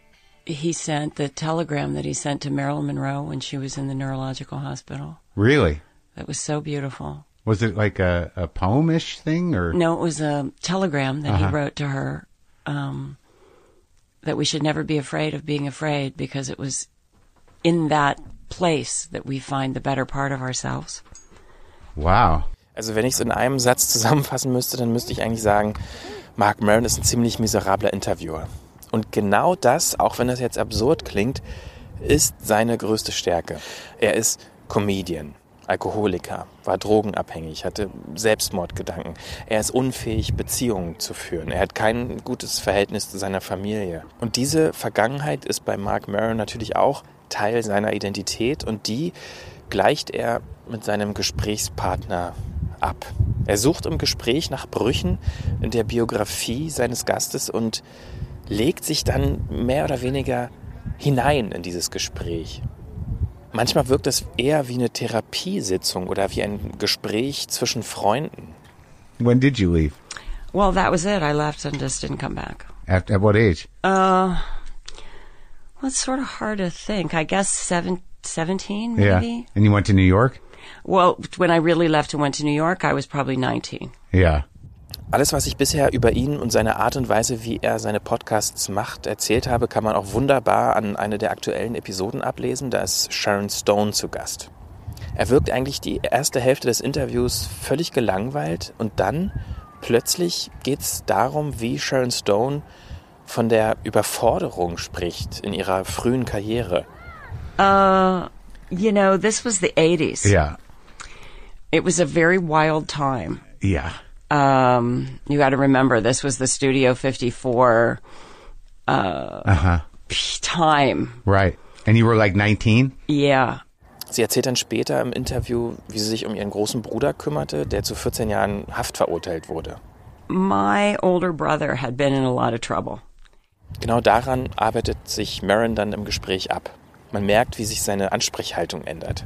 he sent, the telegram that he sent to Marilyn Monroe when she was in the neurological hospital. Really? That was so beautiful. Was it like a, a poem-ish thing or? No, it was a telegram that Uh-huh. he wrote to her um, that we should never be afraid of being afraid because it was in that place that we find the better part of ourselves. Wow. Also wenn ich es in einem Satz zusammenfassen müsste, dann müsste ich eigentlich sagen, Mark Maron ist ein ziemlich miserabler Interviewer. Und genau das, auch wenn das jetzt absurd klingt, ist seine größte Stärke. Er ist Comedian, Alkoholiker, war drogenabhängig, hatte Selbstmordgedanken. Er ist unfähig, Beziehungen zu führen. Er hat kein gutes Verhältnis zu seiner Familie. Und diese Vergangenheit ist bei Mark Maron natürlich auch Teil seiner Identität und die gleicht er mit seinem Gesprächspartner ab. Er sucht im Gespräch nach Brüchen in der Biografie seines Gastes und legt sich dann mehr oder weniger hinein in dieses Gespräch. Manchmal wirkt es eher wie eine Therapiesitzung oder wie ein Gespräch zwischen Freunden. When did you leave? Well, that was it. I left and just didn't come back. At, at what age? Uh, well, it's sort of hard to think. I guess seven, 17 Yeah. maybe? And you went to New York? Well, when I really left and went to New York, I was probably 19. Yeah. Alles, was ich bisher über ihn und seine Art und Weise, wie er seine Podcasts macht, erzählt habe, kann man auch wunderbar an eine der aktuellen Episoden ablesen. Da ist Sharon Stone zu Gast. Er wirkt eigentlich die erste Hälfte des Interviews völlig gelangweilt und dann plötzlich geht es darum, wie Sharon Stone von der Überforderung spricht in ihrer frühen Karriere. Uh, you know, this was the 80s. Yeah. It was a very wild time. Yeah. Um, you got to remember, this was the Studio 54 Uh huh. time. Right. And you were like 19? Yeah. Sie erzählt dann später im Interview, wie sie sich um ihren großen Bruder kümmerte, der zu 14 Jahren Haft verurteilt wurde. My older brother had been in a lot of trouble. Genau daran arbeitet sich Maron dann im Gespräch ab. Man merkt, wie sich seine Ansprechhaltung ändert.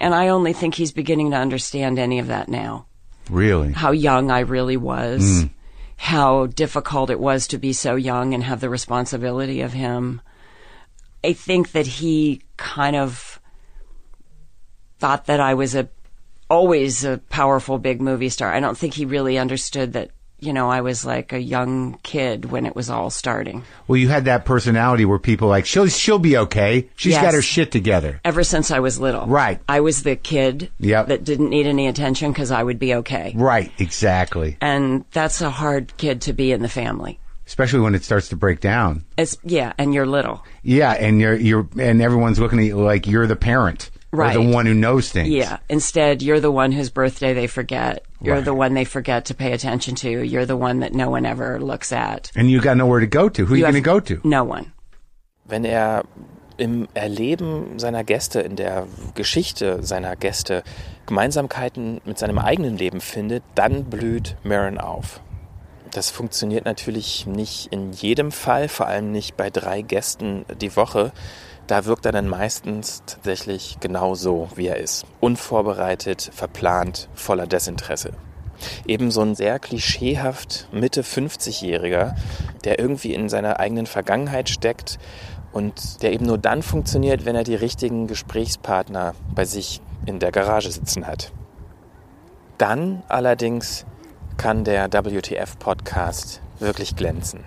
And I only think he's beginning to understand any of that now. Really? How young I really was. Hmm. How difficult it was to be so young and have the responsibility of him. I think that he kind of thought that I was a always a powerful big movie star. I don't think he really understood that, you know, I was like a young kid when it was all starting. Well, you had that personality where people like, she'll, she'll be okay. She's Yes. got her shit together. Ever since I was little. Right. I was the kid Yep. that didn't need any attention because I would be okay. Right. Exactly. And that's a hard kid to be in the family. Especially when it starts to break down. It's, yeah, and you're little. Yeah. And you're, you're, and everyone's looking at you like you're the parent. Or Right. the one who knows things. Yeah. Instead, you're the one whose birthday they forget. You're Right. the one they forget to pay attention to. You're the one that no one ever looks at. And you got nowhere to go to. Who are you, going to go to? No one. Wenn er im Erleben seiner Gäste, in der Geschichte seiner Gäste Gemeinsamkeiten mit seinem eigenen Leben findet, dann blüht Maron auf. Das funktioniert natürlich nicht in jedem Fall, vor allem nicht bei drei Gästen die Woche. Da wirkt er dann meistens tatsächlich genau so, wie er ist. Unvorbereitet, verplant, voller Desinteresse. Eben so ein sehr klischeehaft Mitte 50-Jähriger, der irgendwie in seiner eigenen Vergangenheit steckt und der eben nur dann funktioniert, wenn er die richtigen Gesprächspartner bei sich in der Garage sitzen hat. Dann allerdings kann der WTF-Podcast wirklich glänzen.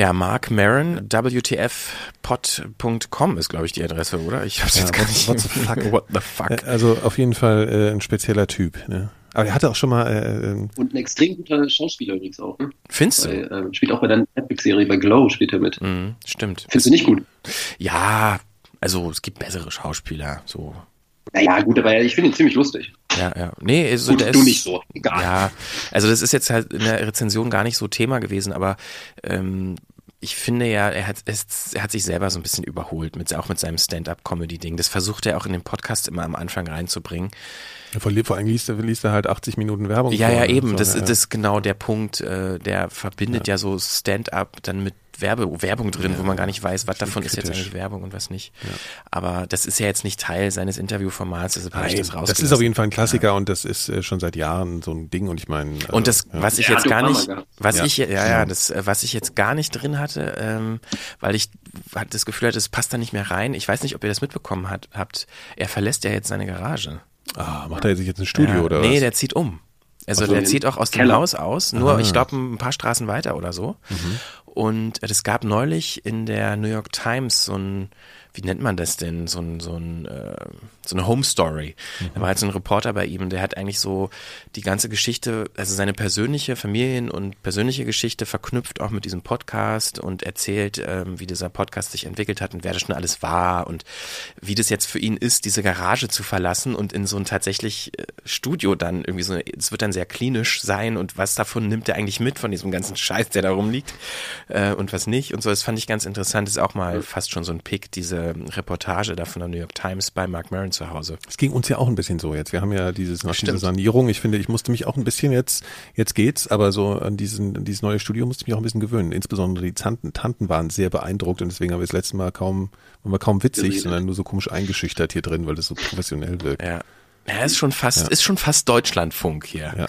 Ja, Mark Maron, WTFpod.com ist, glaube ich, die Adresse, oder? Ich hab's jetzt gar nicht. what the fuck? What the fuck? Äh, Also auf jeden Fall äh, ein spezieller Typ. Ne? Aber er hatte auch schon mal, äh, ähm, Und ein extrem guter Schauspieler übrigens auch. Ne? Findest du? äh, spielt auch bei der Netflix-Serie bei Glow spielt er mit. Mhm, stimmt. Findest du nicht gut? Ja, also es gibt bessere Schauspieler, so. Naja, gut, aber ich finde ihn ziemlich lustig. Ja, ja. Nee, also Gut, der du ist, nicht so. Egal. Ja, also das ist jetzt halt in der Rezension gar nicht so Thema gewesen, aber ähm, ich finde ja, er hat, es, er hat sich selber so ein bisschen überholt, mit, auch mit seinem Stand-up-Comedy-Ding. Das versucht er auch in den Podcast immer am Anfang reinzubringen. vor, vor allem liest er, liest er halt 80 Minuten Werbung. Ja, vor, ja, ne? eben. So, das, ja, das ist genau der Punkt. Äh, der verbindet ja, so Stand-up dann mit Werbe, Werbung drin, wo man gar nicht weiß, was davon ist jetzt kritisch. eigentlich Werbung und was nicht. Aber das ist ja jetzt nicht Teil seines Interviewformats, deshalb habe ich das das rausgelassen. ist auf jeden Fall ein Klassiker und das ist äh, schon seit Jahren so ein Ding und ich meine. Also, Und das, ja. was ich jetzt gar nicht, was Ja. ich, ja, ja, das, äh, was ich jetzt gar nicht drin hatte, ähm, weil ich das Gefühl hatte, es passt da nicht mehr rein. Ich weiß nicht, ob ihr das mitbekommen hat, habt. Er verlässt ja jetzt seine Garage. Ah, macht er sich jetzt ein Studio ja, oder nee, was? der zieht um. Also Ach so, der zieht auch aus dem Keller. Haus aus, nur Ah. ich glaube ein paar Straßen weiter oder so. Und es gab neulich in der New York Times so ein, wie nennt man das denn, so ein, so ein, äh, so eine Home Story. Da war halt so ein Reporter bei ihm und der hat eigentlich so die ganze Geschichte, also seine persönliche Familien- und persönliche Geschichte verknüpft auch mit diesem Podcast und erzählt, ähm, wie dieser Podcast sich entwickelt hat und wer das schon alles war und wie das jetzt für ihn ist, diese Garage zu verlassen und in so ein tatsächlich äh, Studio dann irgendwie so, es wird dann sehr klinisch sein und was davon nimmt er eigentlich mit von diesem ganzen Scheiß, der da rumliegt äh, und was nicht und so. Das fand ich ganz interessant. Das ist auch mal fast schon so ein Pick, diese Reportage da von der New York Times bei Mark Maron zu Hause. Es ging uns ja auch ein bisschen so jetzt. Wir haben ja dieses, nach dieser. Sanierung, ich finde, ich musste mich auch ein bisschen jetzt, jetzt geht's, aber so an diesen, an dieses neue Studio musste ich mich auch ein bisschen gewöhnen. Insbesondere die Tanten, Tanten waren sehr beeindruckt und deswegen haben wir das letzte Mal kaum, waren wir kaum witzig, Geredet. sondern nur so komisch eingeschüchtert hier drin, weil das so professionell wirkt. Ja. Ja, ist schon fast, ist schon fast Deutschlandfunk hier. Ja.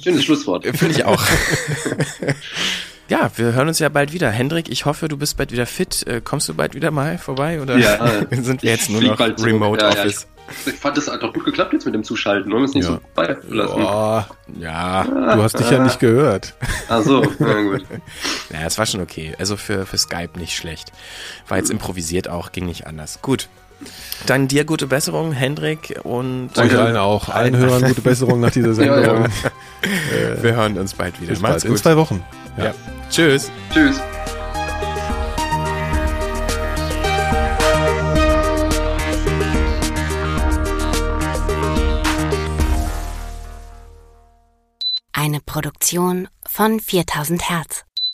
Schönes Schlusswort. Finde ich auch. Ja, wir hören uns ja bald wieder. Hendrik, ich hoffe, du bist bald wieder fit. Äh, kommst du bald wieder mal vorbei? Oder Ja, sind wir jetzt nur noch. Remote Ja, ja, Office? Ich fand, das hat doch gut geklappt jetzt mit dem Zuschalten. Wollen wir es nicht Ja. so beilassen? Boah, Ja, du hast dich ja nicht gehört. Ach so, na gut. ja, es war schon okay. Also für, für Skype nicht schlecht. War jetzt improvisiert auch, ging nicht anders. Gut. Dann dir gute Besserung, Hendrik, und Euch allen auch. Allen Hörern gute Besserung nach dieser Ja, Sendung. ja. wir hören uns bald wieder. Bis Macht's bald. In gut. zwei Wochen. Ja. Tschüss. Tschüss. Eine Produktion von 4000 Hertz.